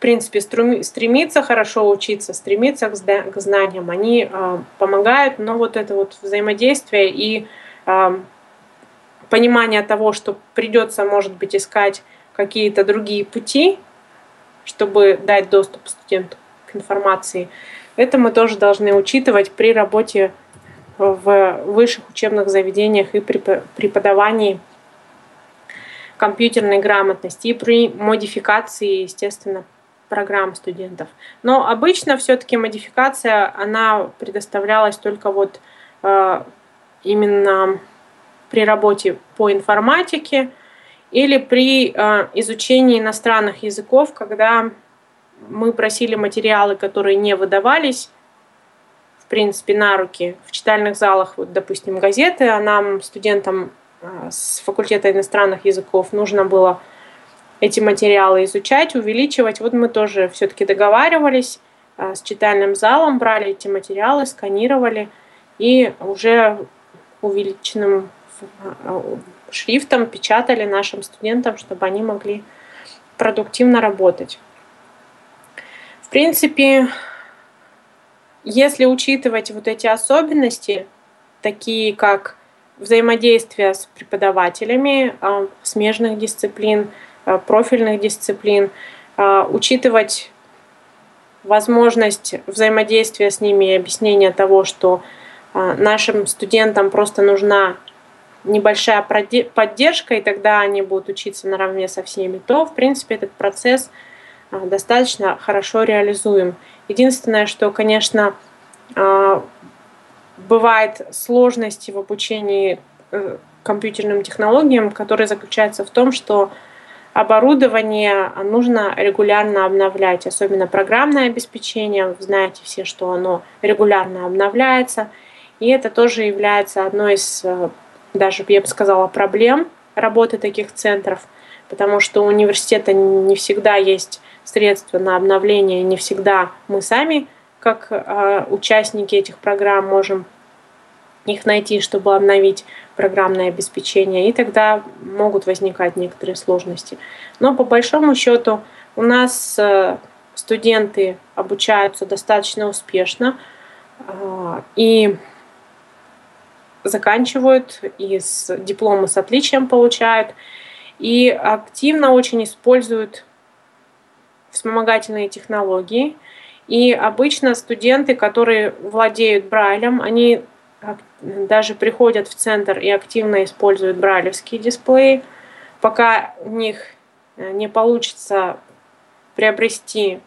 принципе, стремится хорошо учиться, стремится к знаниям, они э, помогают, но вот это вот взаимодействие и э, понимание того, что придется, может быть, искать какие-то другие пути, чтобы дать доступ студенту к информации, это мы тоже должны учитывать при работе в высших учебных заведениях и при преподавании компьютерной грамотности и при модификации, естественно, программ студентов. Но обычно все-таки модификация, она предоставлялась только вот э, именно при работе по информатике или при э, изучении иностранных языков, когда мы просили материалы, которые не выдавались, в принципе, на руки в читальных залах, вот, допустим, газеты, а нам, студентам э, с факультета иностранных языков, нужно было эти материалы изучать, увеличивать. Вот мы тоже все-таки договаривались э, с читальным залом, брали эти материалы, сканировали и уже увеличенным Э, шрифтом печатали нашим студентам, чтобы они могли продуктивно работать. В принципе, если учитывать вот эти особенности, такие как взаимодействие с преподавателями э, смежных дисциплин, профильных дисциплин, учитывать возможность взаимодействия с ними и объяснения того, что нашим студентам просто нужна небольшая поддержка, и тогда они будут учиться наравне со всеми, то, в принципе, этот процесс достаточно хорошо реализуем. Единственное, что, конечно, бывает сложности в обучении э, компьютерным технологиям, которые заключаются в том, что оборудование нужно регулярно обновлять, особенно программное обеспечение. Вы знаете все, что оно регулярно обновляется. И это тоже является одной из э, даже, я бы сказала, проблем работы таких центров, потому что у университета не всегда есть средства на обновление, не всегда мы сами, как э, участники этих программ, можем их найти, чтобы обновить программное обеспечение, и тогда могут возникать некоторые сложности. Но по большому счету у нас э, студенты обучаются достаточно успешно, э, и заканчивают, и с дипломы с отличием получают, и активно очень используют вспомогательные технологии. И обычно студенты, которые владеют Брайлем, они даже приходят в центр и активно используют брайлевские дисплеи. Пока у них э, не получится приобрести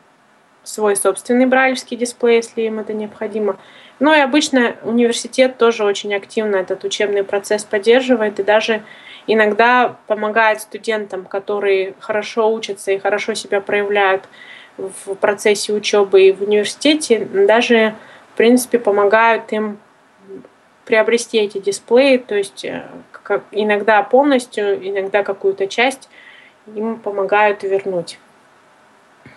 свой собственный брайлевский дисплей, если им это необходимо. Ну и обычно университет тоже очень активно этот учебный процесс поддерживает и даже иногда помогает студентам, которые хорошо учатся и хорошо себя проявляют в процессе учебы и в университете, даже, в принципе, помогают им приобрести эти дисплеи, то есть э, иногда полностью, иногда какую-то часть им помогают вернуть.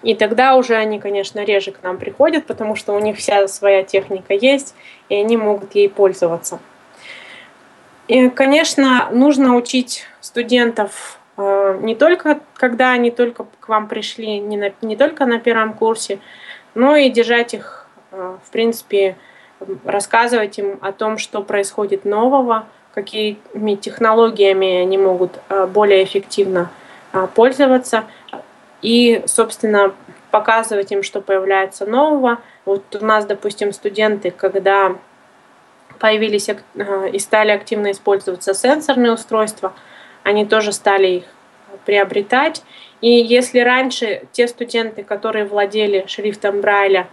И тогда уже они, конечно, реже к нам приходят, потому что у них вся своя техника есть, и они могут ей пользоваться. И, конечно, нужно учить студентов э, не только, когда они только к вам пришли, не, на, не только на первом курсе, но и держать их, э, в принципе, рассказывать им о том, что происходит нового, какими технологиями они могут э, более эффективно пользоваться и, собственно, показывать им, что появляется нового. Вот у нас, допустим, студенты, когда появились э, и стали активно использоваться сенсорные устройства, они тоже стали их приобретать. И если раньше те студенты, которые владели шрифтом Брайля,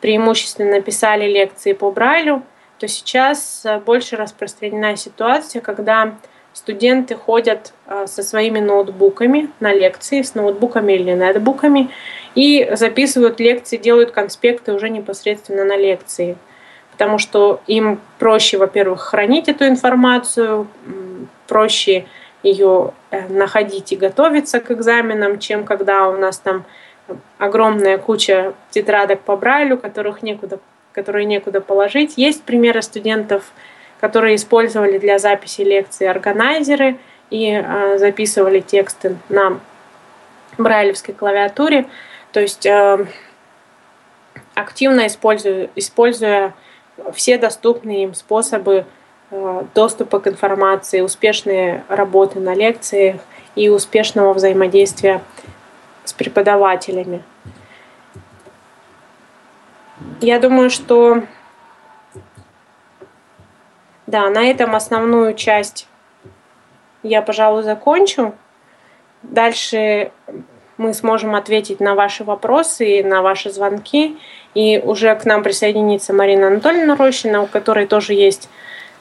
преимущественно писали лекции по Брайлю, то сейчас э, больше распространена ситуация, когда студенты ходят а, со своими ноутбуками на лекции, с ноутбуками или нетбуками, и записывают лекции, делают конспекты уже непосредственно на лекции. Потому что им проще, во-первых, хранить эту информацию, проще ее э, находить и готовиться к экзаменам, чем когда у нас там огромная куча тетрадок по Брайлю, которых некуда, которые некуда положить. Есть примеры студентов, которые использовали для записи лекций органайзеры и э, записывали тексты на брайлевской клавиатуре. То есть э, активно используя, используя все доступные им способы э, доступа к информации, успешные работы на лекциях и успешного взаимодействия с преподавателями. Я думаю, что да, на этом основную часть я, пожалуй, закончу. Дальше мы сможем ответить на ваши вопросы и на ваши звонки. И уже к нам присоединится Марина Анатольевна Рощина, у которой тоже есть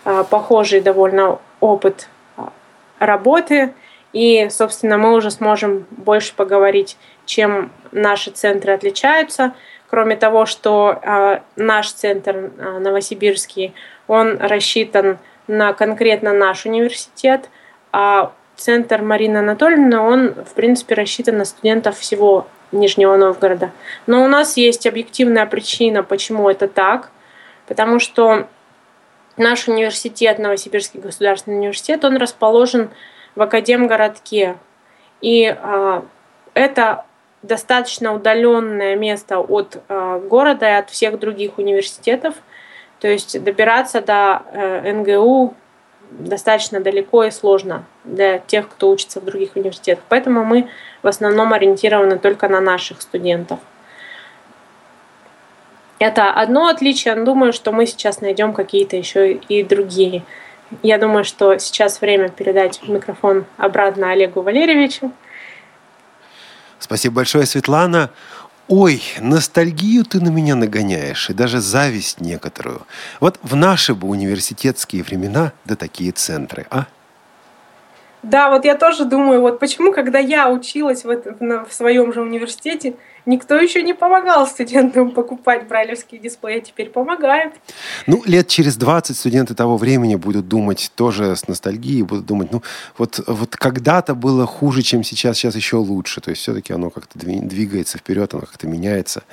а, похожий довольно опыт а, работы. И, собственно, мы уже сможем больше поговорить, чем наши центры отличаются. Кроме того, что э, наш центр э, новосибирский, он рассчитан на конкретно наш университет, а центр Марины Анатольевны, он, в принципе, рассчитан на студентов всего Нижнего Новгорода. Но у нас есть объективная причина, почему это так, потому что наш университет, Новосибирский государственный университет, он расположен в Академгородке. И э, это достаточно удаленное место от э, города и от всех других университетов. То есть добираться до э, НГУ достаточно далеко и сложно для тех, кто учится в других университетах. Поэтому мы в основном ориентированы только на наших студентов. Это одно отличие, но думаю, что мы сейчас найдем какие-то еще и другие. Я думаю, что сейчас время передать микрофон обратно Олегу Валерьевичу. Спасибо большое, Светлана. Ой, ностальгию ты на меня нагоняешь, и даже зависть некоторую. Вот в наши бы университетские времена, да такие центры, а? Да, вот я тоже думаю, вот почему, когда я училась в, это, в своем же университете, никто еще не помогал студентам [LAUGHS] покупать брайлевские дисплеи, а теперь помогает. Ну, лет через 20 студенты того времени будут думать тоже с ностальгией, будут думать, ну, вот, вот когда-то было хуже, чем сейчас, сейчас еще лучше. То есть все-таки оно как-то двигается вперед, оно как-то меняется.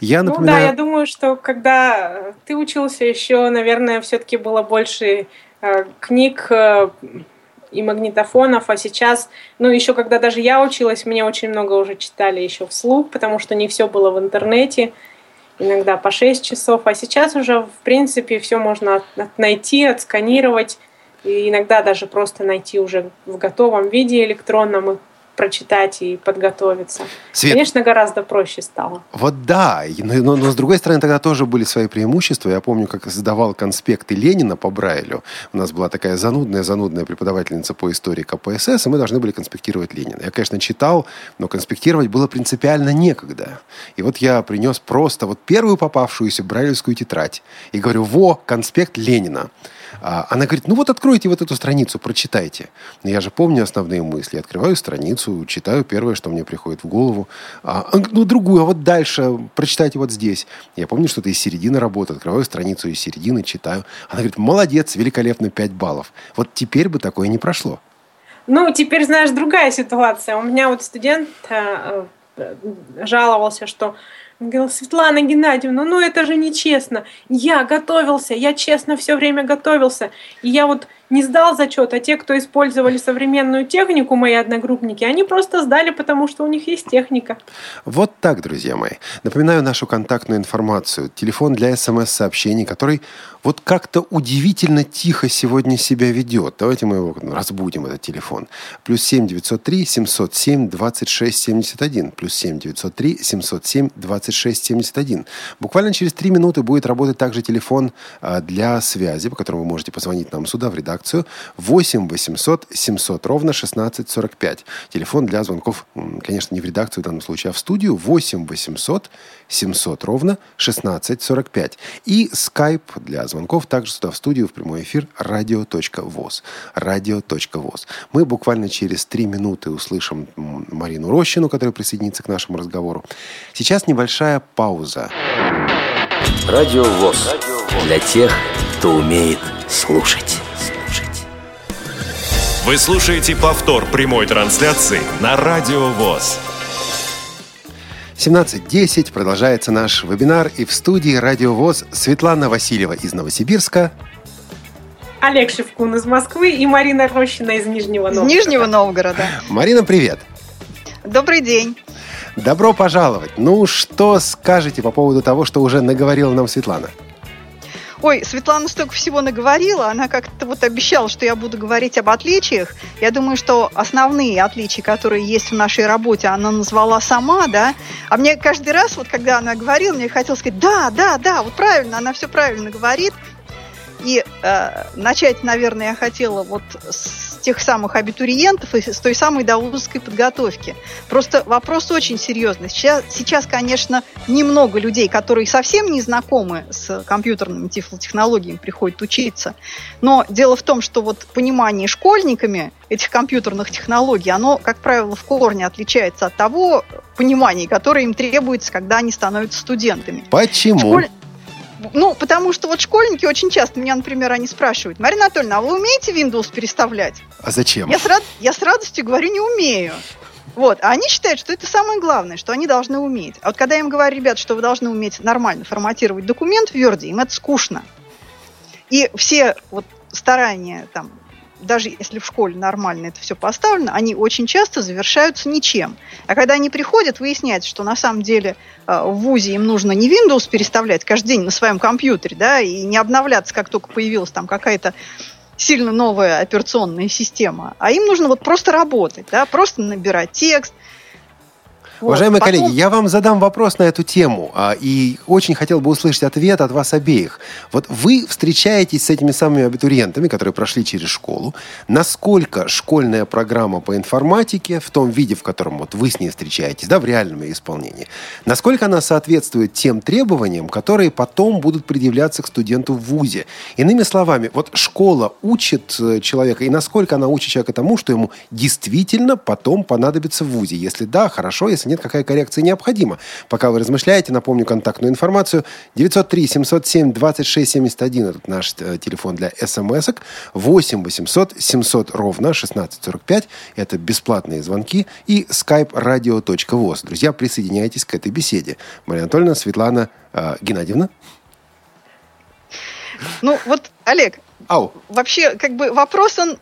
Я напоминаю... Ну да, я думаю, что когда ты учился еще, наверное, все-таки было больше э, книг, э, и магнитофонов, а сейчас, ну, еще когда даже я училась, мне очень много уже читали еще вслух, потому что не все было в интернете, иногда по 6 часов, а сейчас уже, в принципе, все можно найти, отсканировать, и иногда даже просто найти уже в готовом виде электронном. Прочитать и подготовиться. Свет, Конечно, гораздо проще стало. Вот да, но, но- но с другой стороны тогда тоже были свои преимущества. Я помню, как сдавал конспекты Ленина по Брайлю. У нас была такая занудная-занудная преподавательница по истории КПСС, и мы должны были конспектировать Ленина. Я, конечно, читал, но конспектировать было принципиально некогда. И вот я принес просто вот первую попавшуюся брайлевскую тетрадь и говорю, во, конспект Ленина. А Она говорит, ну вот откройте вот эту страницу, прочитайте. Но я же помню основные мысли. Открываю страницу, читаю первое, что мне приходит в голову. А, ну, другую, а вот дальше прочитайте вот здесь. Я помню, что это из середины работы. Открываю страницу из середины, читаю. Она говорит, молодец, великолепно, 5 баллов. Вот теперь бы такое не прошло. Ну, теперь, знаешь, другая ситуация. У меня вот студент э, э, жаловался, что он говорил, Светлана Геннадьевна, ну это же нечестно. Я готовился, я честно все время готовился. И я вот не сдал зачет, а те, кто использовали современную технику, мои одногруппники, они просто сдали, потому что у них есть техника. Вот так, друзья мои. Напоминаю нашу контактную информацию. Телефон для смс-сообщений, который вот как-то удивительно тихо сегодня себя ведет. Давайте мы его разбудим, этот телефон. Плюс 7 903 707 26 71. Плюс 7 903 707 26 71. Буквально через три минуты будет работать также телефон а, для связи, по которому вы можете позвонить нам сюда, в редакцию. 8 800 700 ровно 16 45. Телефон для звонков, конечно, не в редакцию в данном случае, а в студию 8 800 700 ровно 16 45. И скайп для звонков также сюда в студию в прямой эфир radio.voz. Radio.voz. Мы буквально через три минуты услышим Марину Рощину, которая присоединится к нашему разговору. Сейчас небольшая пауза. Радио ВОЗ. Для тех, кто умеет. Слушать. Вы слушаете повтор прямой трансляции на Радио ВОЗ. 17.10 продолжается наш вебинар, и в студии Радио ВОЗ Светлана Васильева из Новосибирска. Олег Шевкун из Москвы и Марина Рощина из Нижнего Из Новгорода. Нижнего Новгорода. Марина, привет! Добрый день. Добро пожаловать! Ну, что скажете по поводу того, что уже наговорила нам Светлана? Ой, Светлана столько всего наговорила, она как-то вот обещала, что я буду говорить об отличиях. Я думаю, что основные отличия, которые есть в нашей работе, она назвала сама, да. А мне каждый раз, вот когда она говорила, мне хотелось сказать, да, да, да, вот правильно, она все правильно говорит. И э, начать, наверное, я хотела вот с тех самых абитуриентов и с той самой довузовской подготовки. Просто вопрос очень серьезный. Сейчас, сейчас, конечно, немного людей, которые совсем не знакомы с компьютерными тифлотехнологиями, приходят учиться. Но дело в том, что вот понимание школьниками этих компьютерных технологий, оно, как правило, в корне отличается от того понимания, которое им требуется, когда они становятся студентами. Почему? Школь- Ну, потому что вот школьники очень часто меня, например, они спрашивают, Марина Анатольевна, а вы умеете Windows переставлять? А зачем? Я с, рад- я с радостью говорю, не умею. Вот. А они считают, что это самое главное, что они должны уметь. А вот когда я им говорю, ребят, что вы должны уметь нормально форматировать документ в Word, им это скучно. И все вот старания там, даже если в школе нормально это все поставлено, они очень часто завершаются ничем. А когда они приходят, выясняется, что на самом деле э, в ВУЗе им нужно не Windows переставлять каждый день на своем компьютере, да, и не обновляться, как только появилась там какая-то сильно новая операционная система, а им нужно вот просто работать, да, просто набирать текст. Вот. Уважаемые Потом- коллеги, я вам задам вопрос на эту тему, а, и очень хотел бы услышать ответ от вас обеих. Вот вы встречаетесь с этими самыми абитуриентами, которые прошли через школу. Насколько школьная программа по информатике, в том виде, в котором вот вы с ней встречаетесь, да, в реальном ее исполнении, насколько она соответствует тем требованиям, которые потом будут предъявляться к студенту в ВУЗе? Иными словами, вот школа учит э, человека, и насколько она учит человека тому, что ему действительно потом понадобится в ВУЗе? Если да, хорошо, если нет, какая коррекция необходима? Пока вы размышляете, напомню контактную информацию. 903-707-2671 это наш э, телефон для смс-ок. 8 800 700 ровно 1645. Это бесплатные звонки. И skype radio.voz. Друзья, присоединяйтесь к этой беседе. Мария Анатольевна, Светлана э, Геннадьевна. Ну вот, Олег, Ау. вообще, как бы вопрос он,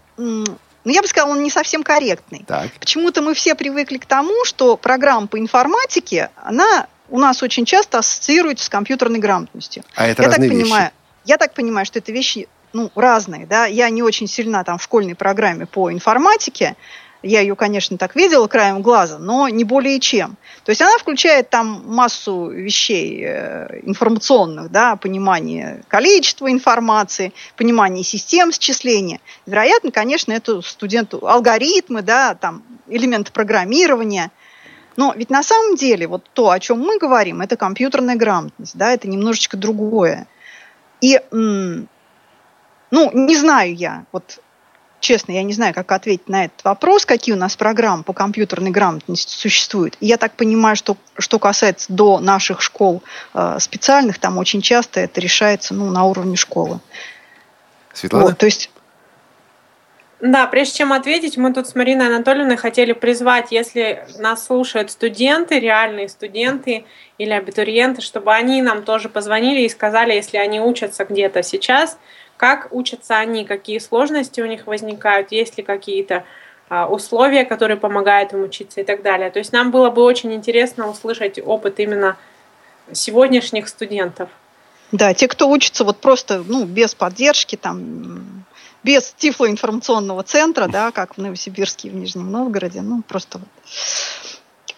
ну я бы сказала, он не совсем корректный. Так. Почему-то мы все привыкли к тому, что программа по информатике, она у нас очень часто ассоциируется с компьютерной грамотностью. А это я так разные вещи. понимаю, я так понимаю, что это вещи ну, разные, да. Я не очень сильна там в школьной программе по информатике, Я ее, конечно, так видела краем глаза, но не более чем. То есть она включает там массу вещей э, информационных, да, понимание количества информации, понимание систем счисления. Вероятно, конечно, это студенту алгоритмы, да, там элементы программирования. Но ведь на самом деле вот то, о чем мы говорим, это компьютерная грамотность, да, это немножечко другое. И, ну, не знаю я, вот честно, я не знаю, как ответить на этот вопрос, какие у нас программы по компьютерной грамотности существуют. Я так понимаю, что что касается до наших школ э, специальных, там очень часто это решается ну, на уровне школы. Светлана? Вот, то есть да, прежде чем ответить, мы тут с Мариной Анатольевной хотели призвать, если нас слушают студенты, реальные студенты или абитуриенты, чтобы они нам тоже позвонили и сказали, если они учатся где-то сейчас, как учатся они, какие сложности у них возникают, есть ли какие-то а, условия, которые помогают им учиться и так далее. То есть нам было бы очень интересно услышать опыт именно сегодняшних студентов. Да, те, кто учится вот просто, ну, без поддержки, там, без тифлоинформационного центра, да, как в Новосибирске и в Нижнем Новгороде, ну, просто вот.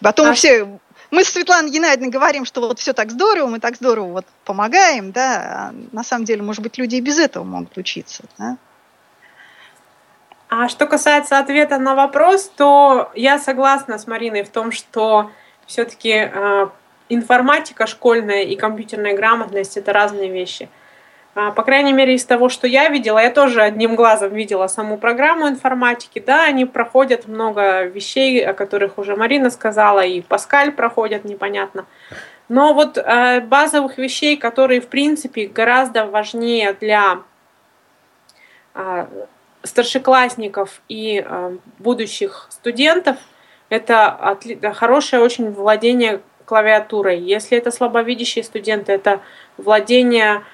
Потом а все мы с Светланой Геннадьевной говорим, что вот все так здорово, мы так здорово вот помогаем, да, а на самом деле, может быть, люди и без этого могут учиться, да. А что касается ответа на вопрос, то я согласна с Мариной в том, что все-таки э, информатика школьная и компьютерная грамотность это разные вещи. А, по крайней мере, из того, что я видела, я тоже одним глазом видела саму программу информатики. Да, они проходят много вещей, о которых уже Марина сказала, и Паскаль проходят, непонятно. Но вот э, базовых вещей, которые, в принципе, гораздо важнее для э, старшеклассников и э, будущих студентов, это хорошее очень владение клавиатурой. Если это слабовидящие студенты, это владение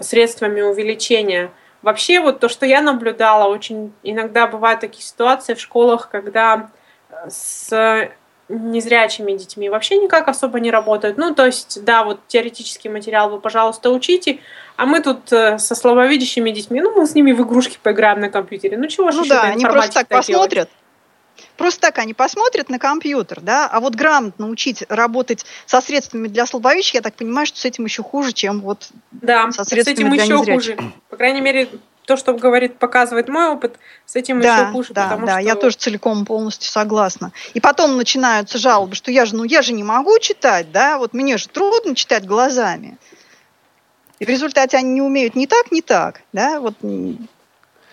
средствами увеличения. Вообще вот то, что я наблюдала, очень иногда бывают такие ситуации в школах, когда э, с незрячими детьми вообще никак особо не работают. Ну, то есть, да, вот теоретический материал вы, пожалуйста, учите, а мы тут э, со слабовидящими детьми, ну, мы с ними в игрушки поиграем на компьютере. Ну, чего ж ну, да, они просто так посмотрят. Делать? Просто так они посмотрят на компьютер, да, а вот грамотно учить работать со средствами для слабовидящих, я так понимаю, что с этим еще хуже, чем вот да, со средствами с этим для еще незрячих. хуже. По крайней мере, то, что говорит, показывает мой опыт, с этим да, еще хуже. Да, потому да, что... я тоже целиком полностью согласна. И потом начинаются жалобы, что я же, ну я же не могу читать, да, вот мне же трудно читать глазами. И в результате они не умеют ни так, ни так, да, вот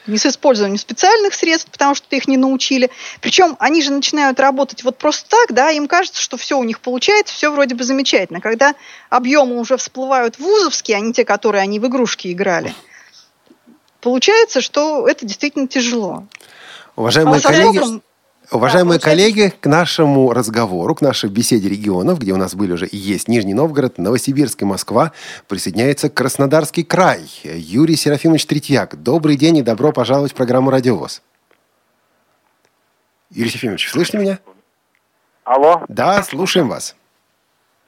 не с использованием специальных средств, потому что их не научили. Причем они же начинают работать вот просто так, да, им кажется, что все у них получается, все вроде бы замечательно. Когда объемы уже всплывают вузовские, а не те, которые они в игрушки играли, получается, что это действительно тяжело. Уважаемые а коллеги, Уважаемые да, коллеги, к нашему разговору, к нашей беседе регионов, где у нас были уже и есть Нижний Новгород, Новосибирск и Москва, присоединяется Краснодарский край. Юрий Серафимович Третьяк. Добрый день и добро пожаловать в программу «Радиовоз». Юрий Серафимович, слышите меня? Алло. Да, слушаем вас.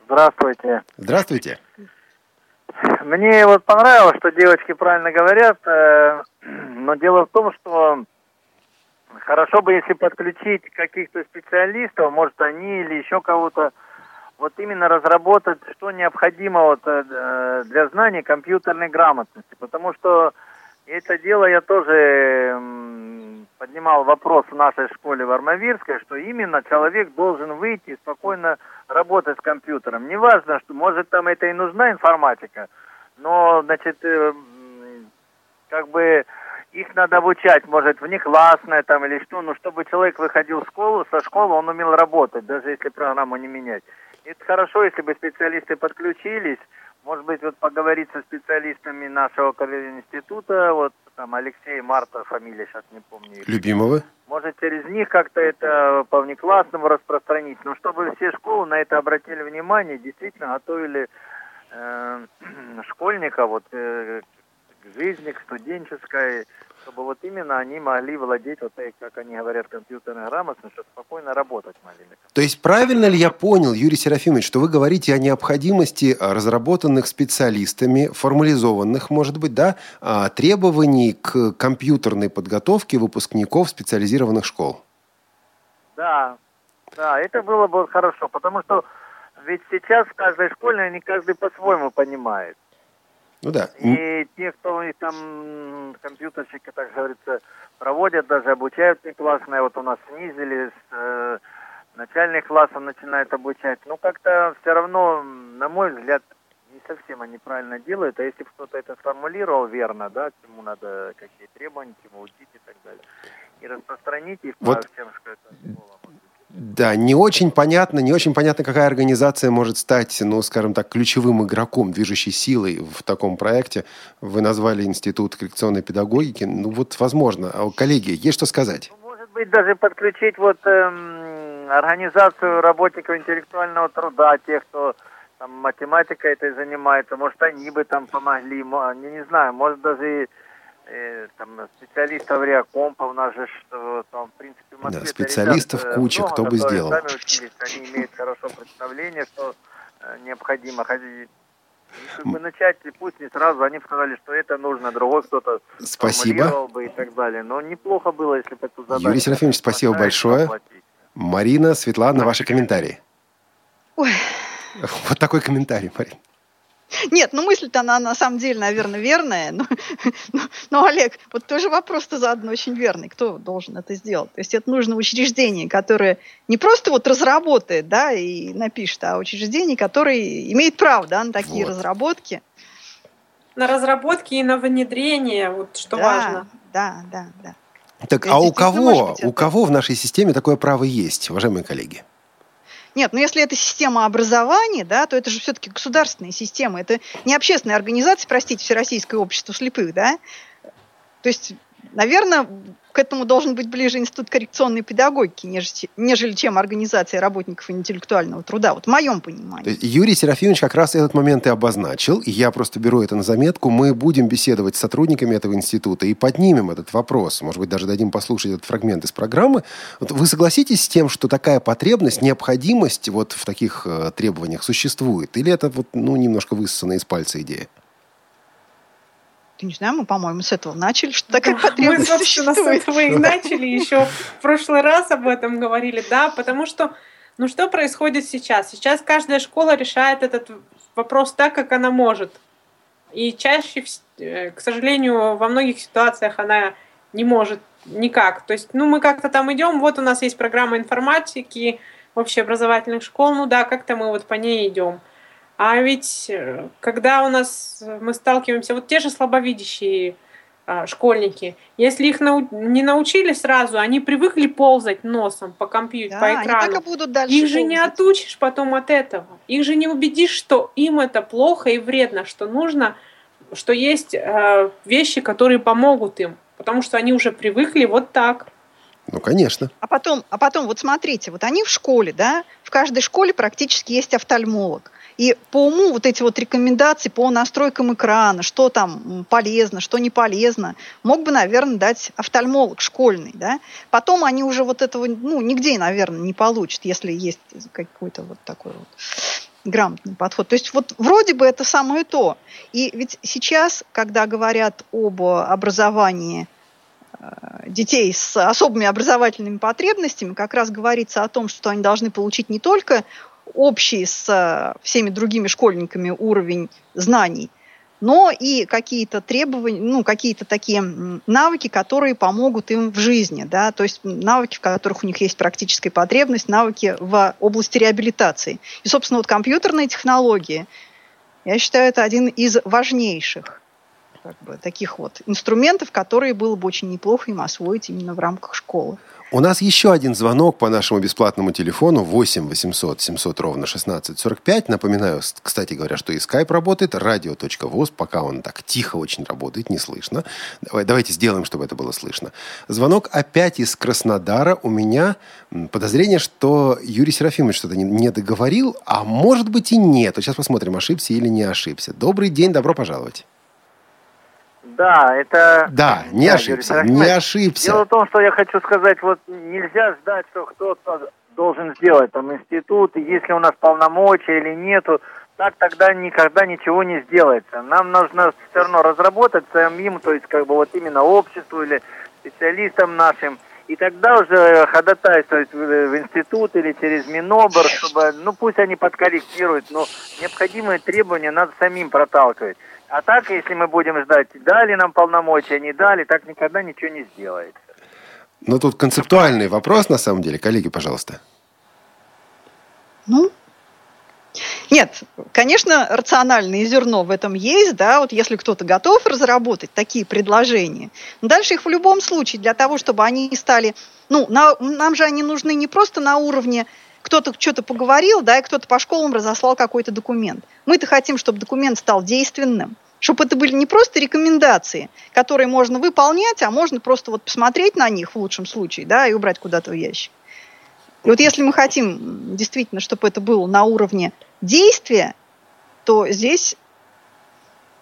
Здравствуйте. Здравствуйте. Мне вот понравилось, что девочки правильно говорят, э, но дело в том, что Хорошо бы, если подключить каких-то специалистов, может, они или еще кого-то, вот именно разработать, что необходимо вот э, для знания компьютерной грамотности. Потому что это дело я тоже поднимал вопрос в нашей школе в Армавирской, что именно человек должен выйти и спокойно работать с компьютером. Неважно, что может там это и нужна информатика, но, значит, э, как бы их надо обучать, может, внеклассное там или что, но чтобы человек выходил в школу, со школы он умел работать, даже если программу не менять. Это хорошо, если бы специалисты подключились, может быть, вот поговорить со специалистами нашего института, вот там Алексей Марта, фамилия сейчас не помню. Любимого? Может, через них как-то это по внеклассному распространить, но чтобы все школы на это обратили внимание, действительно готовили э, [CLEARS THROAT] школьников вот, э, к жизни, к студенческой, чтобы вот именно они могли владеть, вот как они говорят, компьютерной грамотностью, чтобы спокойно работать могли. То есть правильно ли я понял, Юрий Серафимович, что вы говорите о необходимости разработанных специалистами, формализованных, может быть, да, а, требований к компьютерной подготовке выпускников специализированных школ? Да, да, это было бы хорошо, потому что ведь сейчас в каждой школе они каждый по-своему понимает. Ну да. И те, кто у них там компьютерщики, так говорится, проводят, даже обучают классные, вот у нас снизили, с э, начальных классов начинают обучать. Ну, как-то все равно, на мой взгляд, не совсем они правильно делают, а если бы кто-то это сформулировал верно, да, чему надо, какие требования, чему учить и так далее, и распространить их Вот. по всем школам. Да, не очень понятно, не очень понятно, какая организация может стать, ну, скажем так, ключевым игроком, движущей силой в таком проекте. Вы назвали Институт коррекционной педагогики. Ну, вот, возможно. А, Коллеги, есть что сказать? Ну, Может быть, даже подключить вот эм, организацию работников интеллектуального труда, тех, кто там математикой этой занимается, может, они бы там помогли, мо- не, не знаю, может, даже и, э, там специалистов реакомпа у нас же, что там, в принципе, в Москве Да, специалистов ребят, э, куча, много, кто бы сделал. Сами учились, они имеют хорошо представление, что э, необходимо ходить. И как бы начать, пусть не сразу, они сказали, что это нужно, другой кто-то Спасибо. бы и так далее. Но неплохо было, если бы эту задачу... Юрий Серафимович, спасибо большое. Марина, Светлана, ваши комментарии. Ой. Вот такой комментарий, Марина. Нет, ну мысль-то она на самом деле, наверное, верная. Но, [LAUGHS] но, но, Олег, вот тоже вопрос-то заодно очень верный. Кто должен это сделать? То есть это нужно учреждение, которое не просто вот разработает, да, и напишет, а учреждение, которое имеет право, да, на такие Вот. разработки. На разработки и на внедрение, вот что да, важно. Да, да, да. Так, а у кого, у кого в нашей системе такое право есть, уважаемые коллеги? Нет, ну если это система образования, да, то это же все-таки государственная система. Это не общественная организация, простите, Всероссийское общество слепых, да. То есть, наверное, к этому должен быть ближе институт коррекционной педагогики, нежели, чем организация работников интеллектуального труда. Вот в моем понимании. есть Юрий Серафимович как раз этот момент и обозначил, и я просто беру это на заметку. Мы будем беседовать с сотрудниками этого института и поднимем этот вопрос. Может быть, даже дадим послушать этот фрагмент из программы. Вот вы согласитесь с тем, что такая потребность, необходимость вот в таких э, требованиях существует? Или это вот, ну, немножко высосанная из пальца идея? Не знаю, мы, по-моему, с этого начали, что такая Мы, потребность собственно, с существует. этого и начали, еще в прошлый раз об этом говорили, да, потому что, ну что происходит сейчас? Сейчас каждая школа решает этот вопрос так, как она может. И чаще, э, к сожалению, во многих ситуациях она не может никак. То есть, ну, мы как-то там идем, вот у нас есть программа информатики, общеобразовательных школ, ну да, как-то мы вот по ней идем. А ведь э, когда у нас э, мы сталкиваемся, вот те же слабовидящие а, школьники, если их нау- не научили сразу, они привыкли ползать носом по компьютеру, Да, по они так экрану. и будут дальше Их же не ползать. отучишь потом от этого. Их же не убедишь, что им это плохо и вредно, что нужно, что есть э, вещи, которые помогут им, потому что они уже привыкли вот так. Ну, конечно. А потом, а потом, вот смотрите, вот они в школе, да, в каждой школе практически есть офтальмолог. И по уму вот эти вот рекомендации по настройкам экрана, что там полезно, что не полезно, мог бы, наверное, дать офтальмолог школьный, да. Потом они уже вот этого, ну, нигде, наверное, не получат, если есть какой-то вот такой вот грамотный подход. То есть вот вроде бы это самое то. И ведь сейчас, когда говорят об образовании э, детей с особыми образовательными потребностями, как раз говорится о том, что они должны получить не только общий с э, всеми другими школьниками уровень знаний, но и какие-то требования, ну, какие-то такие навыки, которые помогут им в жизни, да, то есть навыки, в которых у них есть практическая потребность, навыки в области реабилитации. И, собственно, вот компьютерные технологии, я считаю, это один из важнейших как бы, таких вот инструментов, которые было бы очень неплохо им освоить именно в рамках школы. У нас еще один звонок по нашему бесплатному телефону 8 800 700 ровно 1645. Напоминаю, кстати говоря, что и скайп работает, радио.воз, пока он так тихо очень работает, не слышно. Давай, давайте сделаем, чтобы это было слышно. Звонок опять из Краснодара. У меня подозрение, что Юрий Серафимович что-то не, не договорил, а может быть и нет. Вот сейчас посмотрим, ошибся или не ошибся. Добрый день, добро пожаловать. Да, это... Да, не Да, ошибся, Юрий не ошибся. Дело в том, что я хочу сказать, вот нельзя ждать, что кто-то должен сделать там институт, и если у нас полномочия или нету, так тогда никогда ничего не сделается. Нам нужно все равно разработать самим, то есть как бы вот именно обществу или специалистам нашим, и тогда уже ходатайствовать в, в институт или через Минобр, чтобы, ну пусть они подкорректируют, но необходимые требования надо самим проталкивать. А так, если мы будем ждать, дали нам полномочия, не дали, так никогда ничего не сделается. Но тут концептуальный вопрос, на самом деле. Коллеги, пожалуйста. Ну, нет, конечно, рациональное зерно в этом есть, да, вот если кто-то готов разработать такие предложения, но дальше их в любом случае для того, чтобы они стали, ну, на, нам же они нужны не просто на уровне кто-то что-то поговорил, да, и кто-то по школам разослал какой-то документ. Мы-то хотим, чтобы документ стал действенным, чтобы это были не просто рекомендации, которые можно выполнять, а можно просто вот посмотреть на них в лучшем случае, да, и убрать куда-то в ящик. И вот если мы хотим действительно, чтобы это было на уровне действия, то здесь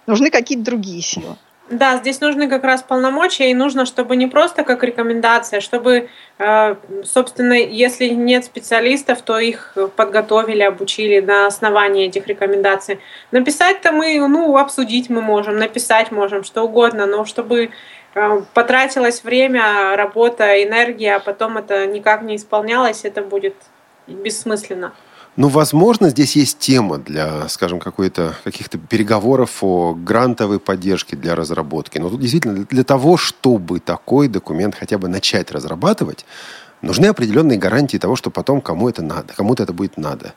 нужны какие-то другие силы. Да, здесь нужны как раз полномочия, и нужно, чтобы не просто как рекомендация, чтобы, э, собственно, если нет специалистов, то их подготовили, обучили на основании этих рекомендаций. Написать-то мы, ну, обсудить мы можем, написать можем, что угодно, но чтобы э, потратилось время, работа, энергия, а потом это никак не исполнялось, это будет бессмысленно. Ну, возможно, здесь есть тема для, скажем, какой-то, каких-то переговоров о грантовой поддержке для разработки. Но тут действительно для того, чтобы такой документ хотя бы начать разрабатывать, нужны определенные гарантии того, что потом кому это надо, кому-то это будет надо.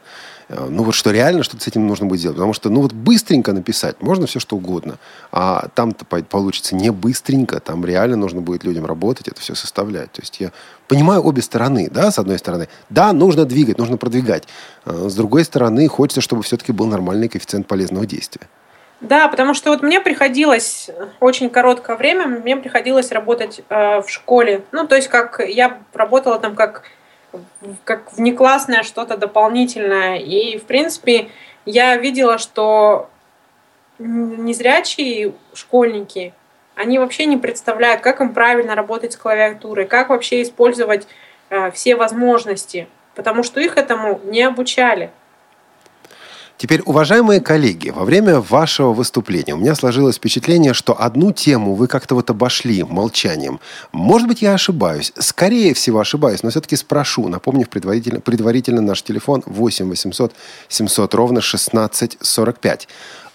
Э, ну вот что реально что-то с этим нужно будет сделать. Потому что, ну вот быстренько написать, можно все что угодно. А там-то получится не быстренько, там реально нужно будет людям работать, это все составлять. То есть я понимаю обе стороны, да, с одной стороны. Да, нужно двигать, нужно продвигать. А с другой стороны, хочется, чтобы все-таки был нормальный коэффициент полезного действия. Да, потому что вот мне приходилось очень короткое время, мне приходилось работать э, в школе. Ну, то есть как я работала там как как внеклассное что-то дополнительное. И, в принципе, я видела, что незрячие школьники, они вообще не представляют, как им правильно работать с клавиатурой, как вообще использовать э, все возможности, потому что их этому не обучали. Теперь, уважаемые коллеги, во время вашего выступления у меня сложилось впечатление, что одну тему вы как-то вот обошли молчанием. Может быть, я ошибаюсь. Скорее всего, ошибаюсь, но все-таки спрошу, напомнив предварительно, предварительно наш телефон 8 800 700 ровно 16 45.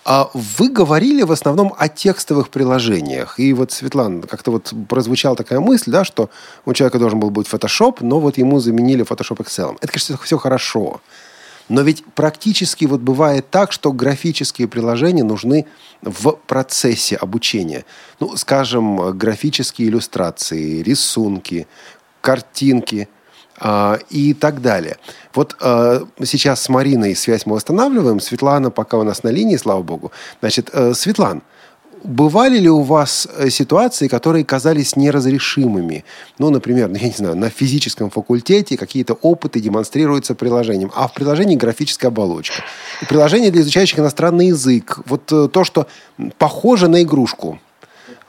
А вы говорили в основном о текстовых приложениях. И вот, Светлана, как-то вот прозвучала такая мысль, да, что у человека должен был быть Photoshop, но вот ему заменили Photoshop Excel. Это, конечно, все хорошо. Но ведь практически вот бывает так, что графические приложения нужны в процессе обучения. Ну, скажем, графические иллюстрации, рисунки, картинки э, и так далее. Вот э, сейчас с Мариной связь мы восстанавливаем. Светлана пока у нас на линии, слава богу. Значит, э, Светлан, Бывали ли у вас э, ситуации, которые казались неразрешимыми? Ну, например, [LAUGHS] я не знаю, на физическом факультете какие-то опыты демонстрируются приложением, а в приложении графическая оболочка. Приложение для изучающих иностранный язык. Вот э, то, что похоже на игрушку.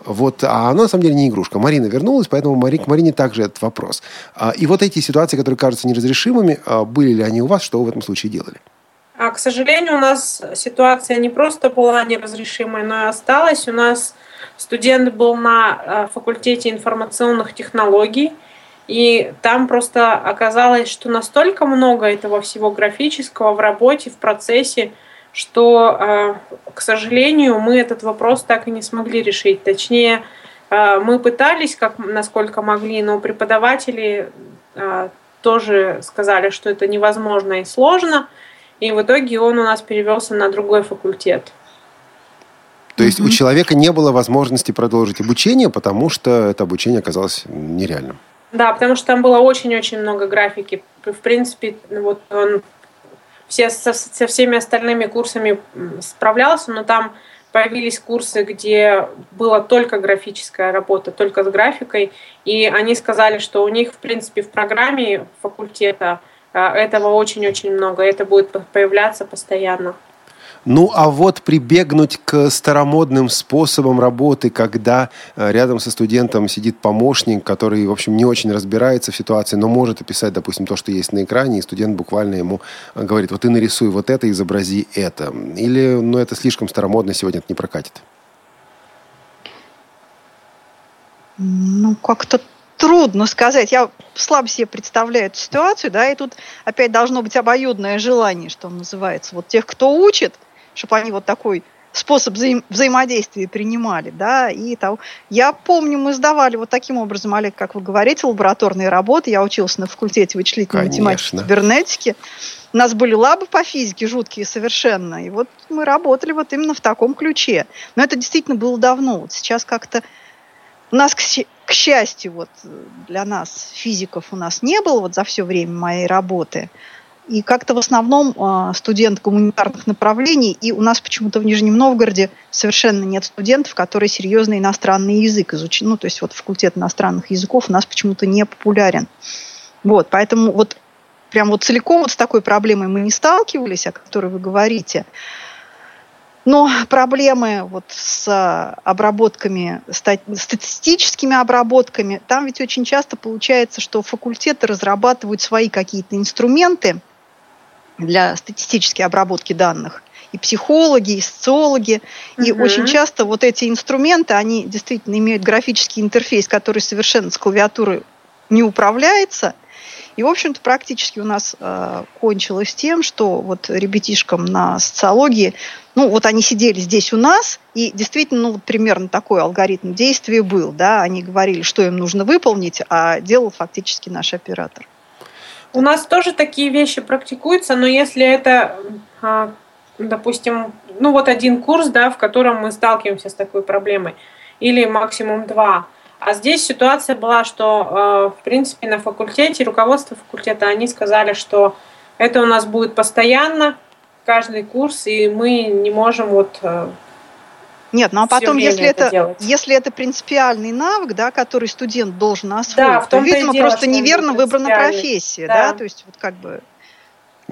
Вот, а оно на самом деле не игрушка. Марина вернулась, поэтому Мари, к Марине также этот вопрос. А, и вот эти ситуации, которые кажутся неразрешимыми, а, были ли они у вас, что вы в этом случае делали? А, к сожалению, у нас ситуация не просто была неразрешимой, но и осталась. У нас студент был на э, факультете информационных технологий, и там просто оказалось, что настолько много этого всего графического в работе, в процессе, что, э, к сожалению, мы этот вопрос так и не смогли решить. Точнее, э, мы пытались, как насколько могли, но преподаватели тоже сказали, что это невозможно и сложно – и в итоге он у нас перевелся на другой факультет. То есть mm-hmm. у человека не было возможности продолжить обучение, потому что это обучение оказалось нереальным. Да, потому что там было очень-очень много графики. В принципе, вот он все, со, со всеми остальными курсами справлялся, но там появились курсы, где была только графическая работа, только с графикой, и они сказали, что у них, в принципе, в программе факультета этого очень-очень много, это будет появляться постоянно. Ну, а вот прибегнуть к старомодным способам работы, когда э, рядом со студентом сидит помощник, который, в общем, не очень разбирается в ситуации, но может описать, допустим, то, что есть на экране, и студент буквально ему э, говорит, вот ты нарисуй вот это, изобрази это. Или, ну, это слишком старомодно, сегодня это не прокатит? Ну, как-то трудно сказать. Я слабо себе представляю эту ситуацию, да, и тут опять должно быть обоюдное желание, что называется. Вот тех, кто учит, чтобы они вот такой способ взаим взаимодействия принимали, да, и того. Я помню, мы сдавали вот таким образом, Олег, как вы говорите, лабораторные работы. Я учился на факультете вычислительной Конечно. математики и кибернетики. У нас были лабы по физике жуткие совершенно. И вот мы работали вот именно в таком ключе. Но это действительно было давно. Вот сейчас как-то у нас, к, счастью, вот для нас, физиков, у нас не было вот за все время моей работы. И как-то в основном э, студент гуманитарных направлений, и у нас почему-то в Нижнем Новгороде совершенно нет студентов, которые серьезно иностранный язык изучают. Ну, то есть вот факультет иностранных языков у нас почему-то не популярен. Вот, поэтому вот прям вот целиком вот с такой проблемой мы не сталкивались, о которой вы говорите. Но проблемы вот с обработками, статистическими обработками, там ведь очень часто получается, что факультеты разрабатывают свои какие-то инструменты, для статистической обработки данных. И психологи, и социологи. Угу. И очень часто вот эти инструменты, они действительно имеют графический интерфейс, который совершенно с клавиатуры не управляется. И, в общем-то, практически у нас э, кончилось тем, что вот ребятишкам на социологии, ну, вот они сидели здесь у нас, и действительно, ну, вот примерно такой алгоритм действия был, да, они говорили, что им нужно выполнить, а делал фактически наш оператор. У нас тоже такие вещи практикуются, но если это, а, допустим, ну вот один курс, да, в котором мы сталкиваемся с такой проблемой, или максимум два. А здесь ситуация была, что, а, в принципе, на факультете, руководство факультета, они сказали, что это у нас будет постоянно, каждый курс, и мы не можем вот а, нет, ну а потом, если это, это если это принципиальный навык, да, который студент должен освоить, да, то, видимо, дело, просто неверно выбрана профессия, да. да, то есть вот как бы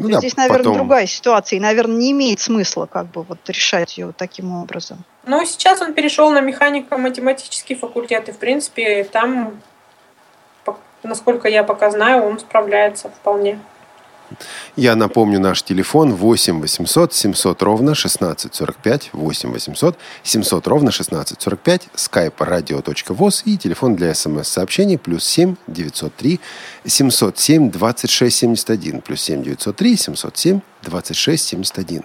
ну, да, здесь, наверное, потом... другая ситуация, и, наверное, не имеет смысла как бы вот решать ее таким образом. Ну, сейчас он перешел на механико-математический факультет, и, в принципе, там, насколько я пока знаю, он справляется вполне. Я напомню наш телефон 8 800 700 ровно 1645, 8 800 700 ровно 1645, skype radio.voz и телефон для смс-сообщений плюс 7 903 707 26 71, плюс 7 903 707 2671.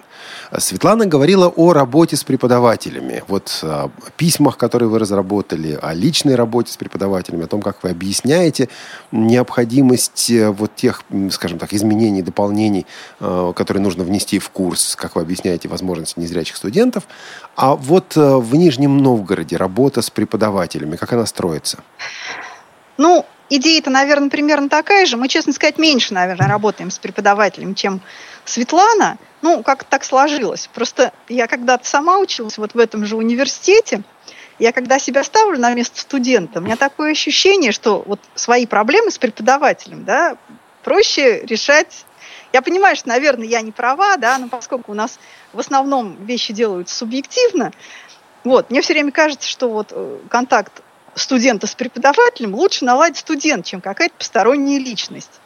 Светлана говорила о работе с преподавателями. Вот о письмах, которые вы разработали, о личной работе с преподавателями, о том, как вы объясняете необходимость э, вот тех, скажем так, изменений, дополнений, э, которые нужно внести в курс, как вы объясняете возможности незрячих студентов. А вот э, в Нижнем Новгороде работа с преподавателями, как она строится? Ну, идея-то, наверное, примерно такая же. Мы, честно сказать, меньше, наверное, работаем с преподавателем, чем Светлана. Ну, как так сложилось. Просто я когда-то сама училась вот в этом же университете. Я когда себя ставлю на место студента, у меня такое ощущение, что вот свои проблемы с преподавателем, да, проще решать я понимаю, что, наверное, я не права, да, но поскольку у нас в основном вещи делаются субъективно, вот, мне все время кажется, что вот э, контакт студента с преподавателем лучше наладить студент, чем какая-то посторонняя личность.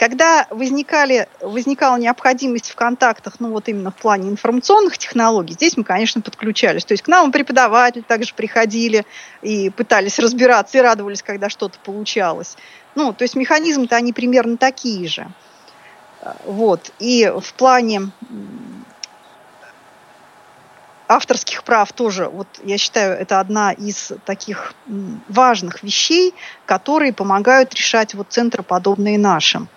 Когда возникали, возникала необходимость в контактах, ну вот именно в плане информационных технологий, здесь мы, конечно, подключались. То есть к нам преподаватели также приходили и пытались разбираться, и радовались, когда что-то получалось. Ну, то есть механизмы-то они примерно такие же. Вот. И в плане авторских прав тоже, вот я считаю, это одна из таких важных вещей, которые помогают решать вот центры, подобные нашим.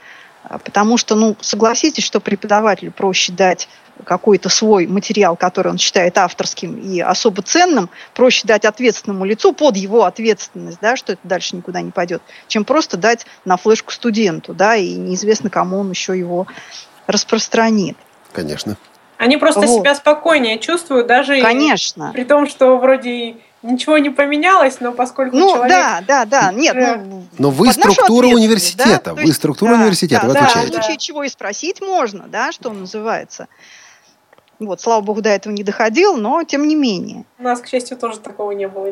А, потому что, ну, согласитесь, что преподавателю проще дать какой-то свой материал, который он считает авторским и особо ценным, проще дать ответственному лицу под его ответственность, да, что это дальше никуда не пойдет, чем просто дать на флешку студенту, да, и неизвестно, кому он еще его распространит. Конечно. Они просто вот. себя спокойнее чувствуют, даже Конечно. И, при том, что вроде ничего не поменялось, но поскольку ну, человек... да, да, да, нет, ну... Но вы структура университета, да? вы структура да, университета, да, вы отвечаете. Да, в случае чего и спросить можно, да, что называется. Вот, слава богу, до этого не доходил, но тем не менее. У нас, к счастью, тоже такого не было.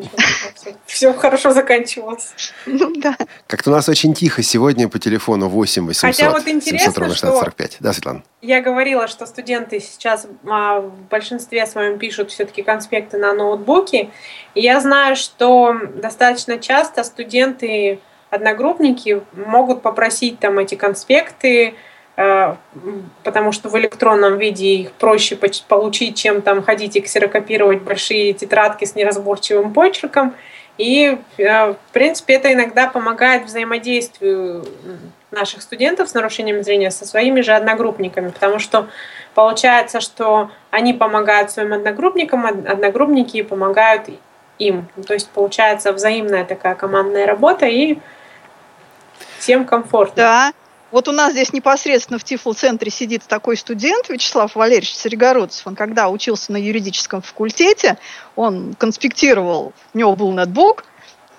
Все, [LAUGHS] все хорошо заканчивалось. Ну да. Как-то у нас очень тихо сегодня по телефону 8 800 Хотя вот интересно, 700 что 45. Да, Светлана? Я говорила, что студенты сейчас а, в большинстве своем пишут все-таки конспекты на ноутбуке. И я знаю, что достаточно часто студенты одногруппники могут попросить там эти конспекты, потому что в электронном виде их проще получить, чем там ходить и ксерокопировать большие тетрадки с неразборчивым почерком. И, э, в принципе, это иногда помогает взаимодействию наших студентов с нарушением зрения со своими же одногруппниками, потому что получается, что они помогают своим одногруппникам, одногруппники помогают им. То есть получается взаимная такая командная работа и всем комфортно. Да. Вот у нас здесь непосредственно в Тифл-центре сидит такой студент Вячеслав Валерьевич Серегородцев. Он когда учился на юридическом факультете, он конспектировал, у него был нетбук,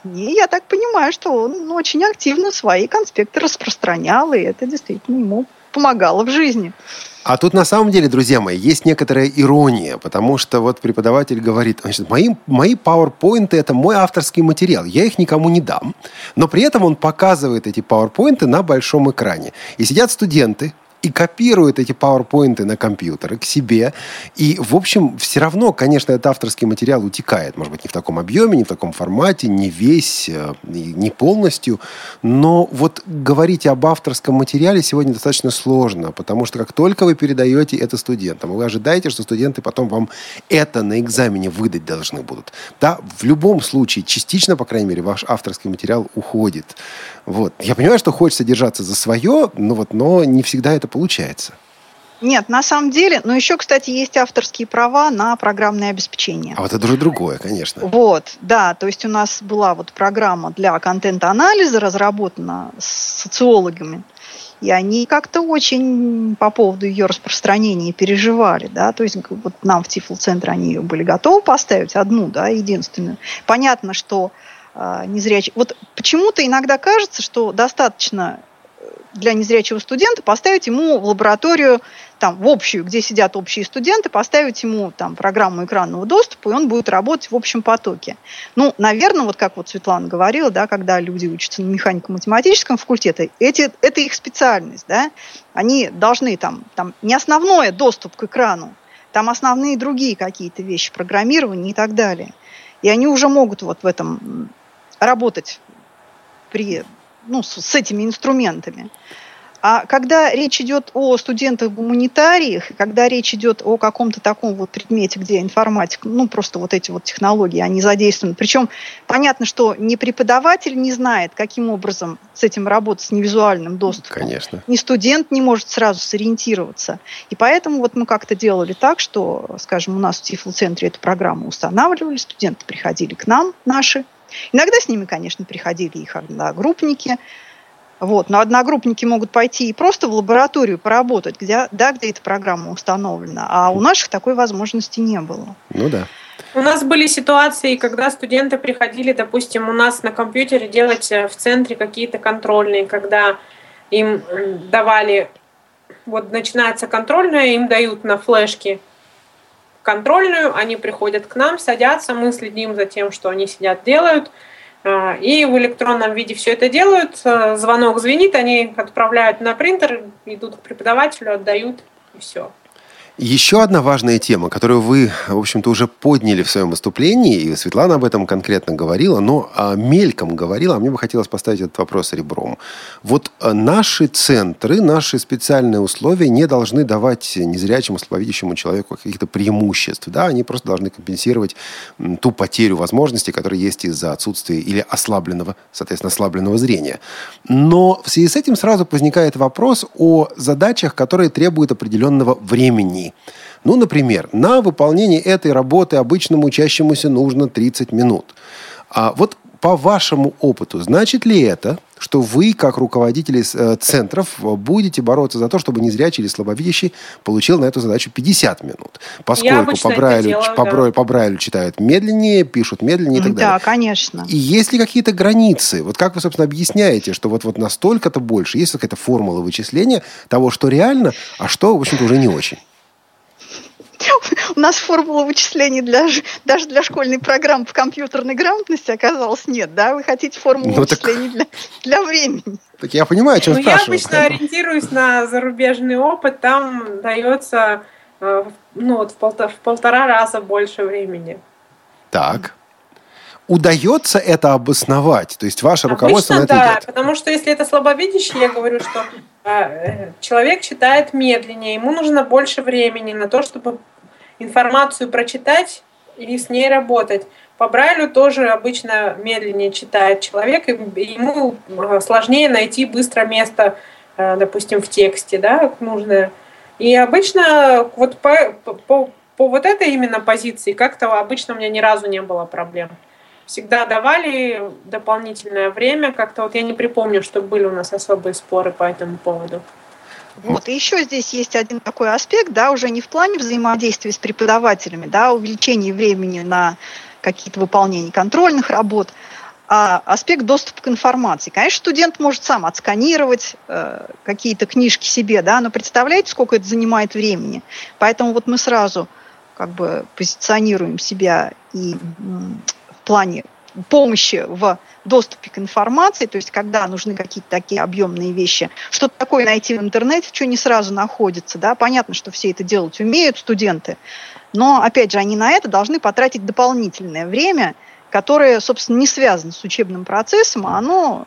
и я так понимаю, что он очень активно свои конспекты распространял, и это действительно ему помогало в жизни. А тут на самом деле, друзья мои, есть некоторая ирония, потому что вот преподаватель говорит, значит, мои, мои PowerPoint это мой авторский материал, я их никому не дам, но при этом он показывает эти PowerPoint на большом экране. И сидят студенты, и копирует эти PowerPoint на компьютеры к себе. И, в общем, все равно, конечно, этот авторский материал утекает. Может быть, не в таком объеме, не в таком формате, не весь, э, не полностью. Но вот говорить об авторском материале сегодня достаточно сложно, потому что как только вы передаете это студентам, вы ожидаете, что студенты потом вам это на экзамене выдать должны будут. Да, в любом случае, частично, по крайней мере, ваш авторский материал уходит. Вот. Я понимаю, что хочется держаться за свое, но, вот, но не всегда это получается. Нет, на самом деле, но еще, кстати, есть авторские права на программное обеспечение. А вот это уже другое, конечно. Вот, да, то есть у нас была вот программа для контент-анализа разработана с социологами, и они как-то очень по поводу ее распространения переживали, да, то есть вот нам в Тифл-центре они ее были готовы поставить, одну, да, единственную. Понятно, что э, незрячий... Вот почему-то иногда кажется, что достаточно для незрячего студента поставить ему в лабораторию, там, в общую, где сидят общие студенты, поставить ему там программу экранного доступа, и он будет работать в общем потоке. Ну, наверное, вот как вот Светлана говорила, да, когда люди учатся на механико-математическом факультете, эти, это их специальность, да, они должны там, там не основное доступ к экрану, там основные другие какие-то вещи, программирование и так далее. И они уже могут вот в этом работать при ну, с, с этими инструментами. А когда речь идет о студентах-гуманитариях, когда речь идет о каком-то таком вот предмете, где информатика, ну, просто вот эти вот технологии, они задействованы. Причем понятно, что ни преподаватель не знает, каким образом с этим работать, с невизуальным доступом. Конечно. Ни студент не может сразу сориентироваться. И поэтому вот мы как-то делали так, что, скажем, у нас в Тифл-центре эту программу устанавливали, студенты приходили к нам, наши, Иногда с ними, конечно, приходили их одногруппники. Вот. Но одногруппники могут пойти и просто в лабораторию поработать, где, да, где эта программа установлена. А у наших такой возможности не было. Ну да. У нас были ситуации, когда студенты приходили, допустим, у нас на компьютере делать э, в центре какие-то контрольные, когда им давали, вот начинается контрольная, им дают на флешке контрольную, они приходят к нам, садятся, мы следим за тем, что они сидят, делают, а, и в электронном виде все это делают. А, звонок звенит, они отправляют на принтер, идут к преподавателю, отдают, и все. Еще одна важная тема, которую вы, в общем-то, уже подняли в своем выступлении, и Светлана об этом конкретно говорила, но а, мельком говорила, а мне бы хотелось поставить этот вопрос ребром. Вот а, наши центры, наши специальные условия не должны давать незрячему, слабовидящему человеку каких-то преимуществ. Да? Они просто должны компенсировать ту потерю возможностей, которая есть из-за отсутствия или ослабленного, соответственно, ослабленного зрения. Но в связи с этим сразу возникает вопрос о задачах, которые требуют определенного времени дни. Ну, например, на выполнение этой работы обычному учащемуся нужно 30 минут. А вот по вашему опыту, значит ли это, что вы, как руководители э, центров, будете бороться за то, чтобы незрячий или слабовидящий получил на эту задачу 50 минут? Поскольку по Брайлю, делаю, по, да. по Брайлю читают медленнее, пишут медленнее и так да, далее. Да, конечно. И есть ли какие-то границы? Вот как вы, собственно, объясняете, что вот, вот настолько-то больше? Есть какая-то формула вычисления того, что реально, а что, в общем-то, уже не очень? У нас формула вычислений для, даже для школьной программы по компьютерной грамотности оказалось нет, да? Вы хотите формулу ну, вычислений так... для, для времени. Так я понимаю, о чем ну, спрашиваю. Я обычно ориентируюсь на зарубежный опыт, там дается э, ну, вот в, полтора, в полтора раза больше времени. Так. удается это обосновать? То есть ваше Обычно руководство на это да, идет? потому что если это слабовидящий, я говорю, что э, человек читает медленнее, ему нужно больше времени на то, чтобы информацию прочитать и с ней работать. По Брайлю тоже обычно медленнее читает человек, и ему э, сложнее найти быстро место, э, допустим, в тексте, да, нужное. И обычно вот по, по, по вот этой именно позиции как-то обычно у меня ни разу не было проблем. Всегда давали дополнительное время, как-то вот я не припомню, что были у нас особые споры по этому поводу. Вот, и еще здесь есть один такой аспект, да, уже не в плане взаимодействия с преподавателями, да, увеличение времени на какие-то выполнения контрольных работ, а аспект доступа к информации. Конечно, студент может сам отсканировать э, какие-то книжки себе, да, но представляете, сколько это занимает времени. Поэтому вот мы сразу как бы позиционируем себя и в плане помощи в доступе к информации, то есть когда нужны какие-то такие объемные вещи, что-то такое найти в интернете, что не сразу находится, да, понятно, что все это делать умеют студенты, но, опять же, они на это должны потратить дополнительное время, которое, собственно, не связано с учебным процессом, а оно,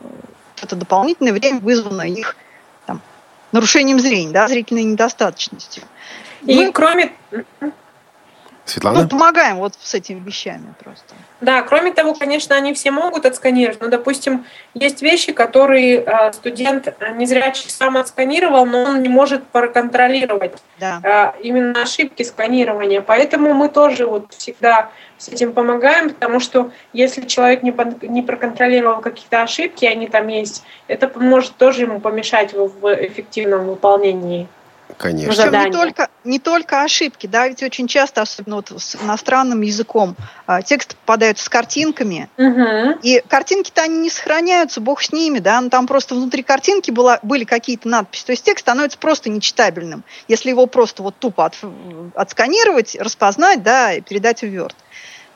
это дополнительное время вызвано их там, нарушением зрения, да, зрительной недостаточностью. И Мы... кроме... Светлана? Ну, помогаем вот с этими вещами просто. Да, кроме того, конечно, они все могут отсканировать, но, допустим, есть вещи, которые э, студент э, незрячий сам отсканировал, но он не может проконтролировать да. э, именно ошибки сканирования. Поэтому мы тоже вот всегда с этим помогаем, потому что если человек не, не проконтролировал какие-то ошибки, они там есть, это может тоже ему помешать в, в эффективном выполнении Конечно. Причем не только, не только ошибки, да, ведь очень часто, особенно вот с иностранным языком, а, тексты попадают с картинками, угу. и картинки-то они не сохраняются, бог с ними, да, но там просто внутри картинки была, были какие-то надписи, то есть текст становится просто нечитабельным, если его просто вот тупо от, отсканировать, распознать, да, и передать в Word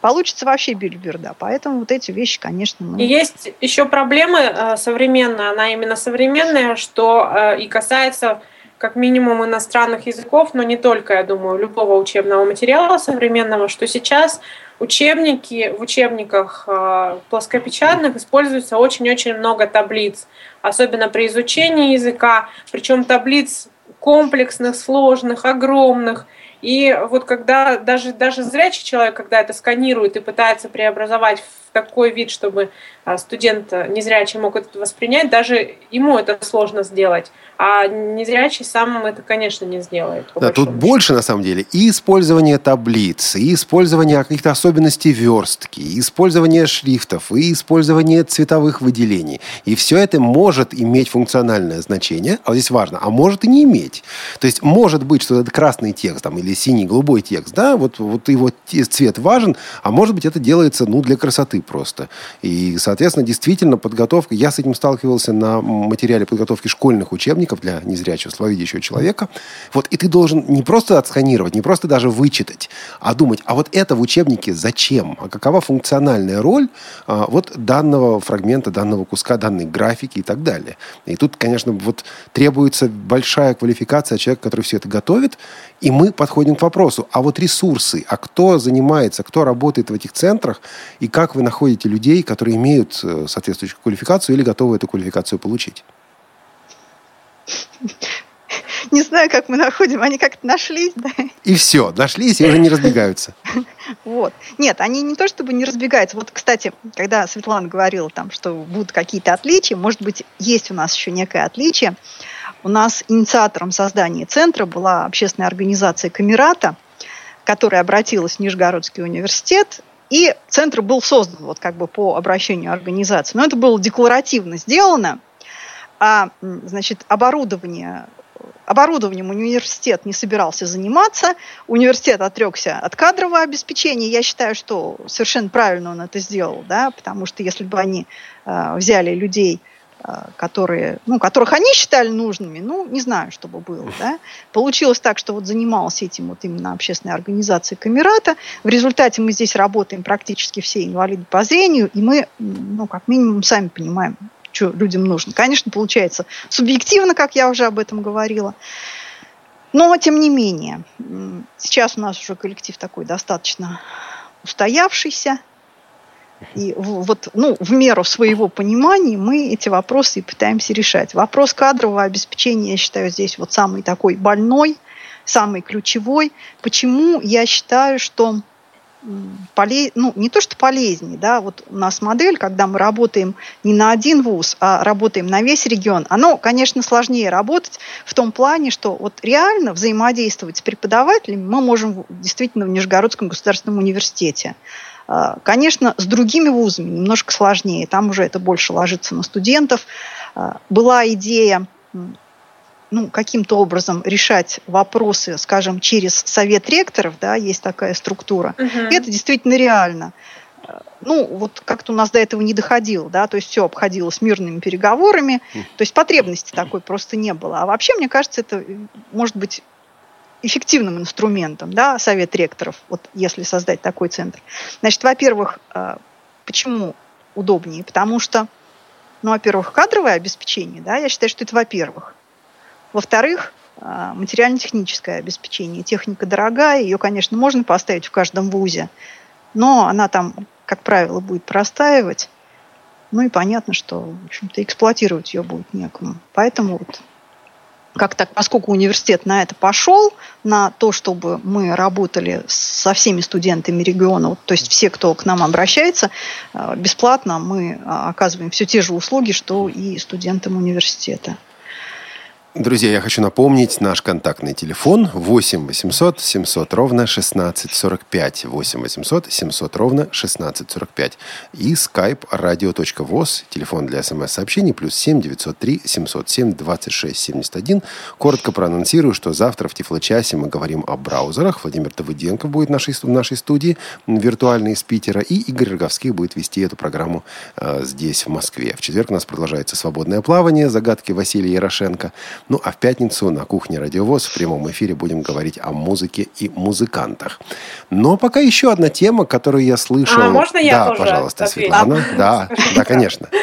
получится вообще бильберда. Поэтому вот эти вещи, конечно... Мы... И есть еще проблемы э, современная, она именно современная, что э, и касается как минимум иностранных языков, но не только, я думаю, любого учебного материала современного, что сейчас учебники, в учебниках э, плоскопечатных используется очень-очень много таблиц, особенно при изучении языка, причем таблиц комплексных, сложных, огромных. И вот когда даже, даже зрячий человек, когда это сканирует и пытается преобразовать в такой вид, чтобы а, студент незрячий мог это воспринять, даже ему это сложно сделать. А незрячий сам это, конечно, не сделает. Да, тут счету. больше, на самом деле, и использование таблиц, и использование каких-то особенностей верстки, и использование шрифтов, и использование цветовых выделений. И все это может иметь функциональное значение, а здесь важно, а может и не иметь. То есть может быть, что это красный текст там, или синий, голубой текст, да, вот, вот его цвет важен, а может быть это делается ну, для красоты просто. И, соответственно, действительно подготовка, я с этим сталкивался на материале подготовки школьных учебников для незрячего, слабовидящего человека. Вот, и ты должен не просто отсканировать, не просто даже вычитать, а думать, а вот это в учебнике зачем? А какова функциональная роль а, вот данного фрагмента, данного куска, данной графики и так далее. И тут, конечно, вот требуется большая квалификация человека, который все это готовит, и мы подходим к вопросу, а вот ресурсы, а кто занимается, кто работает в этих центрах, и как вы находите людей, которые имеют э, соответствующую квалификацию или готовы эту квалификацию получить? [LAUGHS] Не знаю, как мы находим, они как-то нашлись, да. И все, нашлись и уже не разбегаются. [LAUGHS] Вот. Нет, они не то чтобы не разбегаются. Вот, кстати, когда Светлана говорила там, что будут какие-то отличия, может быть, есть у нас еще некое отличие. У нас инициатором создания центра была общественная организация Камерата, которая обратилась в Нижегородский университет, и центр был создан вот как бы по обращению организации. Но это было декларативно сделано – а значит, оборудование оборудованием университет не собирался заниматься, университет отрекся от кадрового обеспечения. Я считаю, что совершенно правильно он это сделал, да, потому что если бы они э, взяли людей, которые, ну, которых они считали нужными, ну, не знаю, что бы было, да. Получилось так, что вот занималась этим вот именно общественная организация Камерата. В результате мы здесь работаем практически все инвалиды по зрению, и мы, ну, как минимум, сами понимаем, что людям нужно. Конечно, получается субъективно, как я уже об этом говорила. Но, тем не менее, сейчас у нас уже коллектив такой достаточно устоявшийся. И вот ну, в меру своего понимания мы эти вопросы и пытаемся решать. Вопрос кадрового обеспечения, я считаю, здесь вот самый такой больной, самый ключевой. Почему я считаю, что полез... ну, не то что полезнее, да, вот у нас модель, когда мы работаем не на один вуз, а работаем на весь регион, оно, конечно, сложнее работать в том плане, что вот реально взаимодействовать с преподавателями мы можем действительно в Нижегородском государственном университете. А, конечно, с другими вузами немножко сложнее, там уже это больше ложится на студентов. А, была идея ну, каким-то образом решать вопросы, скажем, через совет ректоров, да, есть такая структура, угу. и это действительно реально. Ну, вот как-то у нас до этого не доходило, да, то есть все обходилось мирными переговорами, то есть потребности такой просто не было. А вообще, мне кажется, это может быть эффективным инструментом, да, совет ректоров, вот если создать такой центр. Значит, во-первых, а, почему удобнее? Потому что, ну, во-первых, кадровое обеспечение, да, я считаю, что это во-первых. Во-вторых, а, материально-техническое обеспечение. Техника дорогая, ее, конечно, можно поставить в каждом вузе, но она там, как правило, будет простаивать. Ну и понятно, что, в общем-то, эксплуатировать ее будет некому. Поэтому вот как так, поскольку университет на это пошел, на то, чтобы мы работали со всеми студентами региона, то есть все, кто к нам обращается, а, бесплатно мы а, оказываем все те же услуги, что и студентам университета. Друзья, я хочу напомнить наш контактный телефон 8 800 700 ровно 1645. 8 800 700 ровно 1645. И skype radio.voz, телефон для смс-сообщений, плюс 7 903 707 26 71. Коротко проанонсирую, что завтра в Тифлочасе мы говорим о браузерах. Владимир Давыденко будет в нашей, в нашей студии, виртуальный из Питера. И Игорь Роговских будет вести эту программу э, здесь, в Москве. В четверг у нас продолжается свободное плавание, загадки Василия Ярошенко. Ну, а в пятницу на кухне «Радиовоз» в прямом эфире будем говорить о музыке и музыкантах. Но пока еще одна тема, которую я слышал. А, можно я да, тоже пожалуйста, отвечу? Светлана. Да, да, конечно. [LAUGHS]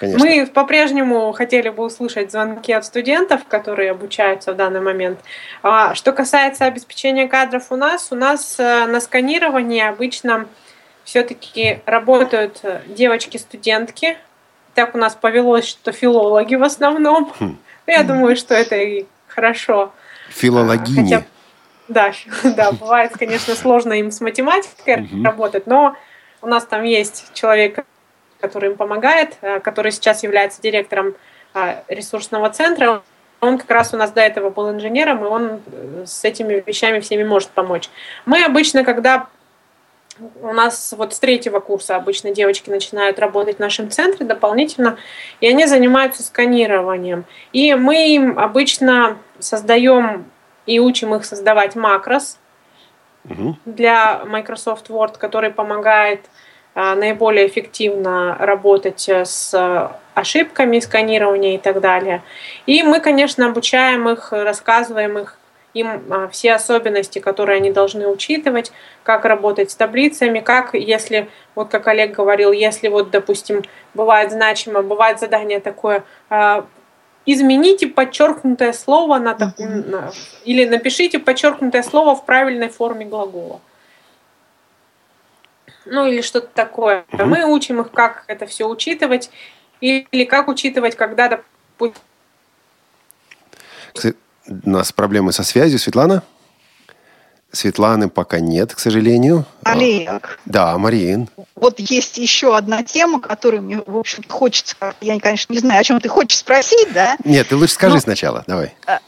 Конечно. Мы по-прежнему хотели бы услышать звонки от студентов, которые обучаются в данный момент. А, что касается обеспечения кадров у нас, у нас э, на сканировании обычно все-таки работают э, девочки-студентки. Так у нас повелось, что филологи в основном. Хм. Я думаю, что это и хорошо. Филологини. Хотя, да, [LAUGHS] да, бывает, конечно, сложно им с математикой работать, но у нас там есть человек, который им помогает, э, который сейчас является директором э, ресурсного центра. Он как раз у нас до этого был инженером, и он э, с этими вещами всеми может помочь. Мы обычно, когда у нас вот с третьего курса обычно девочки начинают работать в нашем центре дополнительно, и они занимаются сканированием. И мы им обычно создаем и учим их создавать макрос угу. для Microsoft Word, который помогает а, наиболее эффективно работать с ошибками сканирования и так далее. И мы, конечно, обучаем их, рассказываем их им а, все особенности, которые они должны учитывать, как работать с таблицами, как, если, вот как Олег говорил, если вот, допустим, бывает значимо, бывает задание такое, а, измените подчеркнутое слово на, на, или напишите подчеркнутое слово в правильной форме глагола. Ну или что-то такое. Мы учим их, как это все учитывать, или как учитывать, когда, допустим, у нас проблемы со связью. Светлана? Светланы пока нет, к сожалению. Олег. Да, Марин. Вот есть еще одна тема, которую мне, в общем хочется... Я, конечно, не знаю, о чем ты хочешь спросить, да? Нет, ты лучше скажи Но, сначала, давай. А,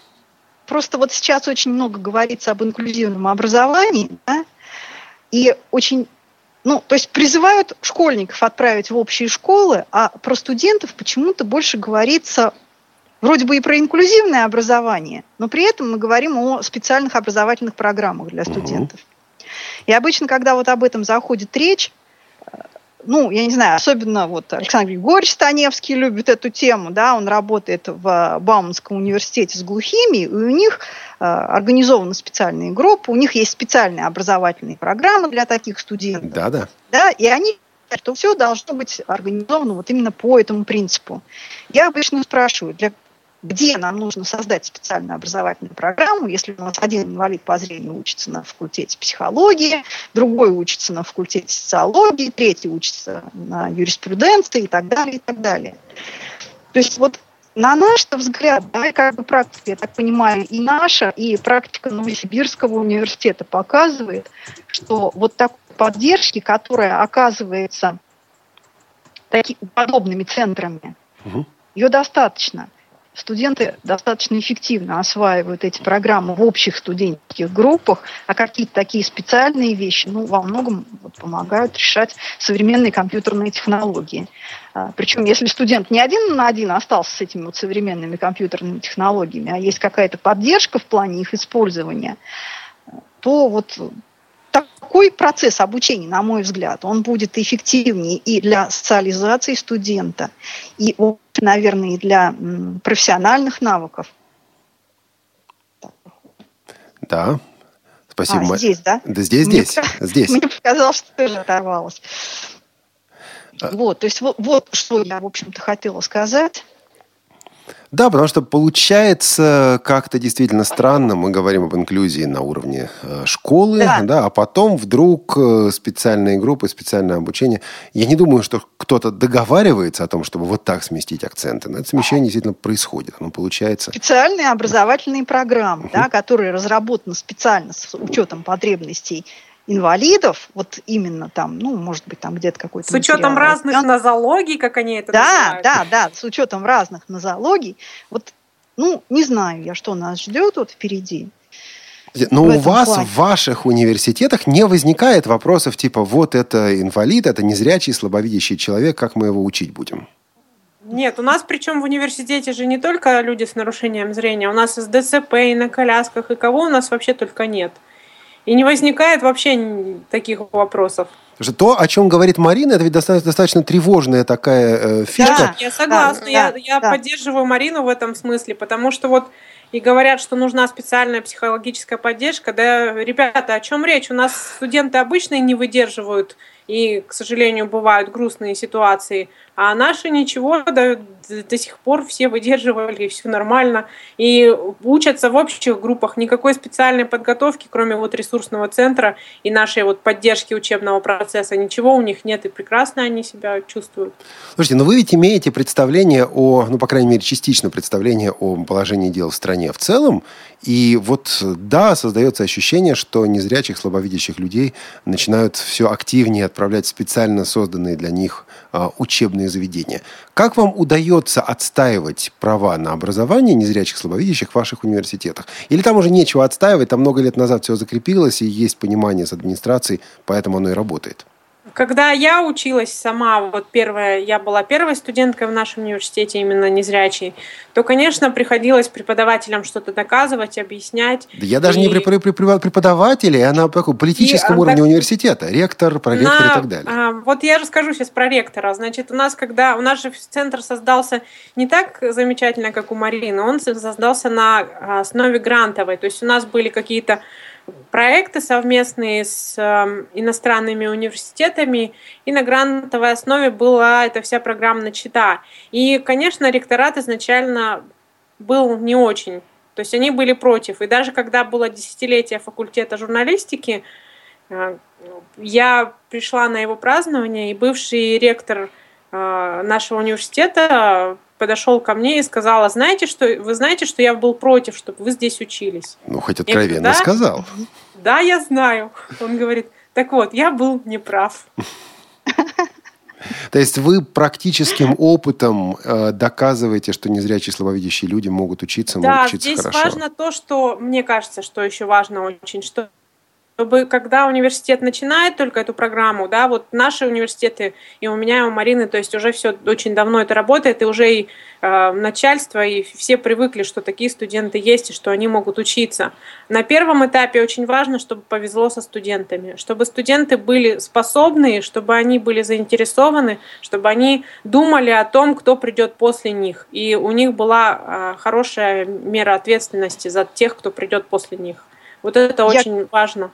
просто вот сейчас очень много говорится об инклюзивном образовании, да? И очень ну, то есть призывают школьников отправить в общие школы, а про студентов почему-то больше говорится вроде бы и про инклюзивное образование, но при этом мы говорим о специальных образовательных программах для студентов. Угу. И обычно, когда вот об этом заходит речь, э, ну, я не знаю, особенно вот Александр Григорьевич Станевский любит эту тему, да, он работает в Бауманском университете с глухими, и у них э, организованы специальные группы, у них есть специальные образовательные программы для таких студентов. Да, да. Да, и они что все должно быть организовано вот именно по этому принципу. Я обычно спрашиваю, для где нам нужно создать специальную образовательную программу, если у нас один инвалид по зрению учится на факультете психологии, другой учится на факультете социологии, третий учится на юриспруденции и так далее, и так далее. То есть вот на наш взгляд, да, и как бы практика, я так понимаю, и наша, и практика Новосибирского университета показывает, что вот такой поддержки, которая оказывается такими подобными центрами, угу. ее достаточно – студенты достаточно эффективно осваивают эти программы в общих студенческих группах, а какие-то такие специальные вещи, ну, во многом вот, помогают решать современные компьютерные технологии. А, причем, если студент не один на один остался с этими вот современными компьютерными технологиями, а есть какая-то поддержка в плане их использования, то вот такой процесс обучения, на мой взгляд, он будет эффективнее и для социализации студента, и, наверное, и для профессиональных навыков. Да, спасибо. А, здесь, да? Да здесь, здесь, мне, здесь. Мне показалось, что тоже оторвалось. А... Вот, то есть вот, вот что я, в общем-то, хотела сказать. Да, потому что получается как-то действительно странно. Мы говорим об инклюзии на уровне э, школы, да. Да, а потом вдруг э, специальные группы, специальное обучение. Я не думаю, что кто-то договаривается о том, чтобы вот так сместить акценты. Но это смещение действительно происходит. Оно получается. Специальные образовательные программы, да, которые разработаны специально с учетом потребностей инвалидов, вот именно там, ну, может быть, там где-то какой-то... С учетом материал. разных Он... нозологий, как они это да, называют. Да, да, да, с учетом разных нозологий. Вот, ну, не знаю я, что нас ждет вот впереди. Но у вас плане. в ваших университетах не возникает вопросов типа вот это инвалид, это незрячий, слабовидящий человек, как мы его учить будем? Нет, у нас причем в университете же не только люди с нарушением зрения, у нас и с ДЦП, и на колясках, и кого у нас вообще только нет. И не возникает вообще таких вопросов. То, о чем говорит Марина, это ведь достаточно, достаточно тревожная такая э, фишка. Да, я согласна. Да, я я да. поддерживаю Марину в этом смысле, потому что вот и говорят, что нужна специальная психологическая поддержка. Да, ребята, о чем речь? У нас студенты обычные не выдерживают, и, к сожалению, бывают грустные ситуации. А наши ничего, до, до сих пор все выдерживали, все нормально. И учатся в общих группах, никакой специальной подготовки, кроме вот ресурсного центра и нашей вот поддержки учебного процесса, ничего у них нет, и прекрасно они себя чувствуют. Слушайте, но вы ведь имеете представление о, ну, по крайней мере, частично представление о положении дел в стране в целом, и вот, да, создается ощущение, что незрячих, слабовидящих людей начинают все активнее отправлять специально созданные для них учебные заведения. Как вам удается отстаивать права на образование незрячих, слабовидящих в ваших университетах? Или там уже нечего отстаивать, там много лет назад все закрепилось, и есть понимание с администрацией, поэтому оно и работает? Когда я училась сама, вот первая, я была первой студенткой в нашем университете, именно незрячей, то, конечно, приходилось преподавателям что-то доказывать, объяснять. Да я даже и... не преподаватель, а на политическом и, уровне так... университета, ректор, проректор на... и так далее. А, вот я расскажу сейчас про ректора. Значит, у нас, когда у нас же центр создался не так замечательно, как у Марины, он создался на основе грантовой. То есть у нас были какие-то проекты совместные с э, иностранными университетами, и на грантовой основе была эта вся программа начата. И, конечно, ректорат изначально был не очень. То есть они были против. И даже когда было десятилетие факультета журналистики, э, я пришла на его празднование, и бывший ректор э, нашего университета подошел ко мне и сказал, знаете, что вы знаете, что я был против, чтобы вы здесь учились. Ну, хоть откровенно говорю, да? сказал. Да, я знаю. Он говорит, так вот, я был неправ. То есть вы практическим опытом э, доказываете, что незрячие слабовидящие люди могут учиться, могут да, учиться здесь хорошо. важно то, что мне кажется, что еще важно очень, что чтобы когда университет начинает только эту программу, да, вот наши университеты, и у меня, и у Марины, то есть уже все очень давно это работает, и уже и э, начальство, и все привыкли, что такие студенты есть, и что они могут учиться. На первом этапе очень важно, чтобы повезло со студентами, чтобы студенты были способны, чтобы они были заинтересованы, чтобы они думали о том, кто придет после них, и у них была э, хорошая мера ответственности за тех, кто придет после них. Вот это Я... очень важно.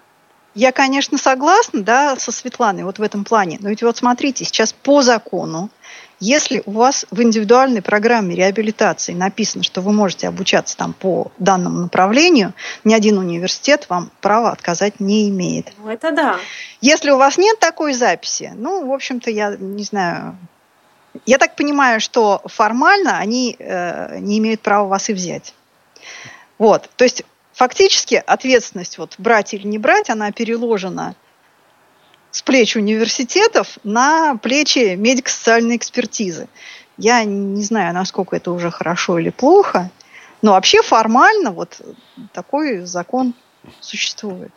Я, конечно, согласна, да, со Светланой вот в этом плане. Но ведь вот смотрите, сейчас по закону, если у вас в индивидуальной программе реабилитации написано, что вы можете обучаться там по данному направлению, ни один университет вам права отказать не имеет. Ну, это да. Если у вас нет такой записи, ну, в общем-то, я не знаю, я так понимаю, что формально они э, не имеют права вас и взять. Вот, то есть фактически ответственность вот брать или не брать, она переложена с плеч университетов на плечи медико-социальной экспертизы. Я не знаю, насколько это уже хорошо или плохо, но вообще формально вот такой закон существует.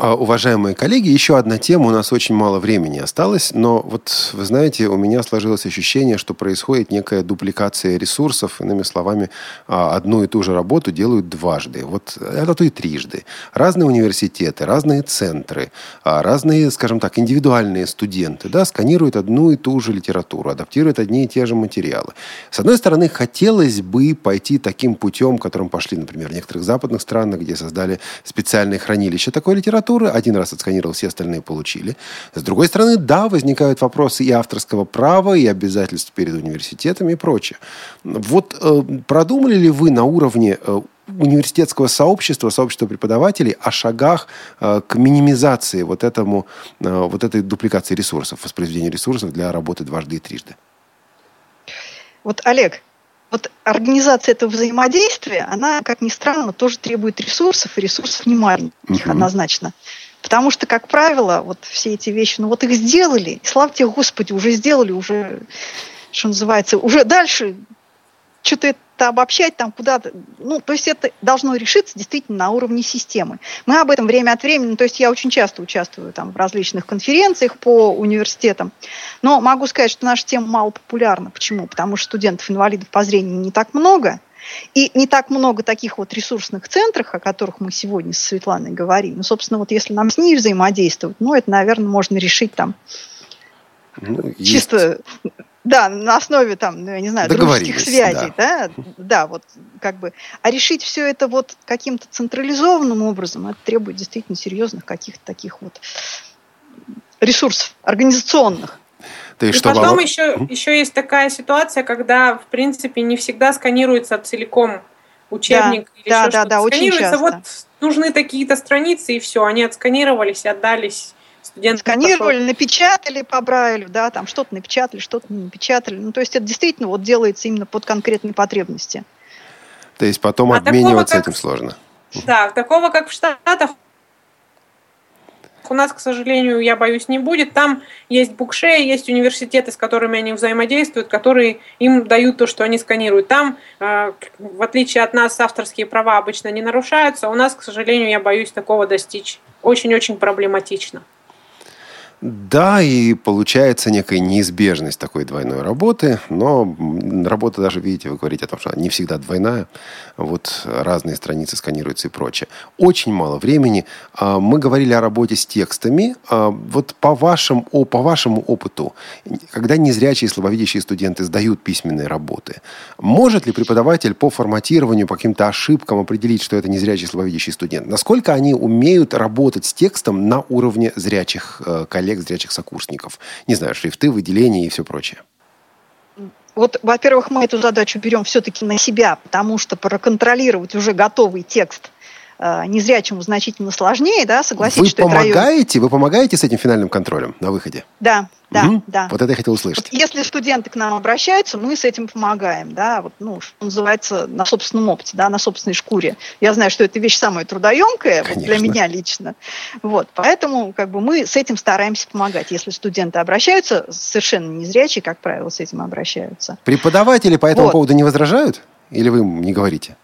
А, уважаемые коллеги, еще одна тема. У нас очень мало времени осталось, но вот вы знаете, у меня сложилось ощущение, что происходит некая дупликация ресурсов. Иными словами, а, одну и ту же работу делают дважды. Вот это то и трижды. Разные университеты, разные центры, а, разные, скажем так, индивидуальные студенты да, сканируют одну и ту же литературу, адаптируют одни и те же материалы. С одной стороны, хотелось бы пойти таким путем, которым пошли, например, в некоторых западных странах, где создали специальные хранилища такой литературы, литературы. Один раз отсканировал, все остальные получили. С другой стороны, да, возникают вопросы и авторского права, и обязательств перед университетами и прочее. Вот э, продумали ли вы на уровне э, университетского сообщества, сообщества преподавателей о шагах э, к минимизации вот, этому, э, вот этой дупликации ресурсов, воспроизведения ресурсов для работы дважды и трижды? Вот, Олег, вот организация этого взаимодействия, она, как ни странно, тоже требует ресурсов, и ресурсов не маленьких uh-huh. однозначно. Потому что, как правило, вот все эти вещи, ну вот их сделали, и слава тебе, Господи, уже сделали, уже, что называется, уже дальше что-то это обобщать там куда-то. Ну, то есть это должно решиться действительно на уровне системы. Мы об этом время от времени, то есть я очень часто участвую там в различных конференциях по университетам, но могу сказать, что наша тема мало популярна. Почему? Потому что студентов-инвалидов по зрению не так много, и не так много таких вот ресурсных центров, о которых мы сегодня с Светланой говорим. Ну, собственно, вот если нам с ней взаимодействовать, ну, это, наверное, можно решить там ну, чисто да, на основе там, ну, я не знаю, дружеских связей, да. да, да, вот как бы. А решить все это вот каким-то централизованным образом, это требует действительно серьезных каких-то таких вот ресурсов организационных. Да и, что потом еще, еще есть такая ситуация, когда, в принципе, не всегда сканируется целиком учебник да, или да, еще да, что-то. Да, Сканируется, очень вот нужны такие-то страницы, и все, они отсканировались, отдались студент сканировали, пошел... напечатали по Брайлю, да, там что-то напечатали, что-то не напечатали. Ну, то есть это действительно вот делается именно под конкретные потребности. То есть потом а обмениваться такого, как... этим сложно. Да, такого, как в Штатах, у нас, к сожалению, я боюсь, не будет. Там есть букшеи, есть университеты, с которыми они взаимодействуют, которые им дают то, что они сканируют. Там, э, в отличие от нас, авторские права обычно не нарушаются. У нас, к сожалению, я боюсь такого достичь. Очень-очень проблематично. Да, и получается некая неизбежность такой двойной работы, но работа даже, видите, вы говорите о том, что она не всегда двойная, вот разные страницы сканируются и прочее. Очень мало времени. А, мы говорили о работе с текстами. А, вот по, вашим, по вашему опыту, когда незрячие и слабовидящие студенты сдают письменные работы, может ли преподаватель по форматированию, по каким-то ошибкам определить, что это незрячий и слабовидящий студент? Насколько они умеют работать с текстом на уровне зрячих э, коллег? Коллег, зрячих сокурсников. Не знаю, шрифты, выделения и все прочее. Вот, во-первых, мы эту задачу берем все-таки на себя, потому что проконтролировать уже готовый текст незрячему значительно сложнее, да, согласитесь, вы что помогаете, это Вы помогаете с этим финальным контролем на выходе? Да, да, угу. да. Вот это я хотел услышать. Вот если студенты к нам обращаются, мы с этим помогаем, да, вот, ну, что называется, на собственном опыте, да, на собственной шкуре. Я знаю, что это вещь самая трудоемкая вот, для меня лично. Вот, поэтому как бы мы с этим стараемся помогать. Если студенты обращаются, совершенно незрячие, как правило, с этим обращаются. Преподаватели по этому вот. поводу не возражают? Или вы не говорите?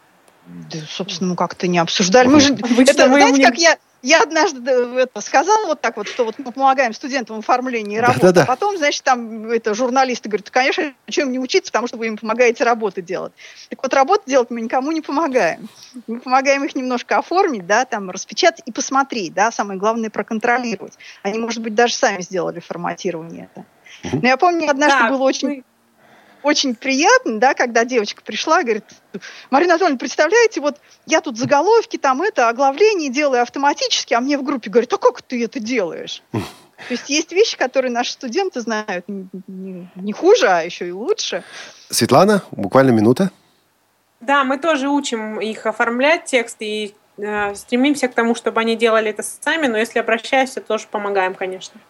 Да, собственно, мы как-то не обсуждали. Мы же, это, знаете, как я, я однажды это сказала вот так вот, что вот мы помогаем студентам в оформлении работы, да, да, да. а потом, значит, там это журналисты говорят, конечно, чем не учиться, потому что вы им помогаете работы делать. Так вот, работу делать мы никому не помогаем. Мы помогаем их немножко оформить, да, там, распечатать и посмотреть, да, самое главное проконтролировать. Они, может быть, даже сами сделали форматирование это. Но я помню, однажды да, было очень... очень приятно, да, когда девочка пришла и говорит, Марина Анатольевна, представляете, вот я тут заголовки, там это, оглавление делаю автоматически, а мне в группе говорят, а как ты это делаешь? [LAUGHS] То есть есть вещи, которые наши студенты знают не, не хуже, а еще и лучше. Светлана, буквально минута. Да, мы тоже учим их оформлять текст и э, стремимся к тому, чтобы они делали это сами, но если обращаешься, тоже помогаем, конечно.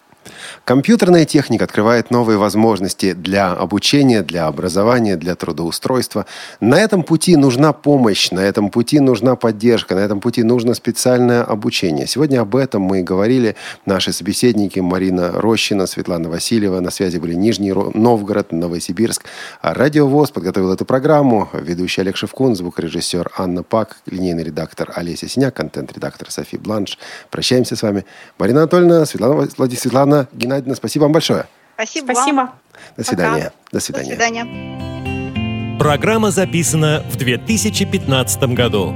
Компьютерная техника открывает новые возможности для обучения, для образования, для трудоустройства. На этом пути нужна помощь, на этом пути нужна поддержка, на этом пути нужно специальное обучение. Сегодня об этом мы и говорили. Наши собеседники Марина Рощина, Светлана Васильева. На связи были Нижний Новгород, Новосибирск. Радио ВОЗ подготовил эту программу. Ведущий Олег Шевкун, звукорежиссер Анна Пак, линейный редактор Олеся Синяк, контент-редактор Софи Бланш. Прощаемся с вами. Марина Анатольевна, Светлана, Светлана Анна Геннадьевна, спасибо вам большое. Спасибо. Спасибо. До свидания. Пока. До свидания. До свидания. Программа записана в 2015 году.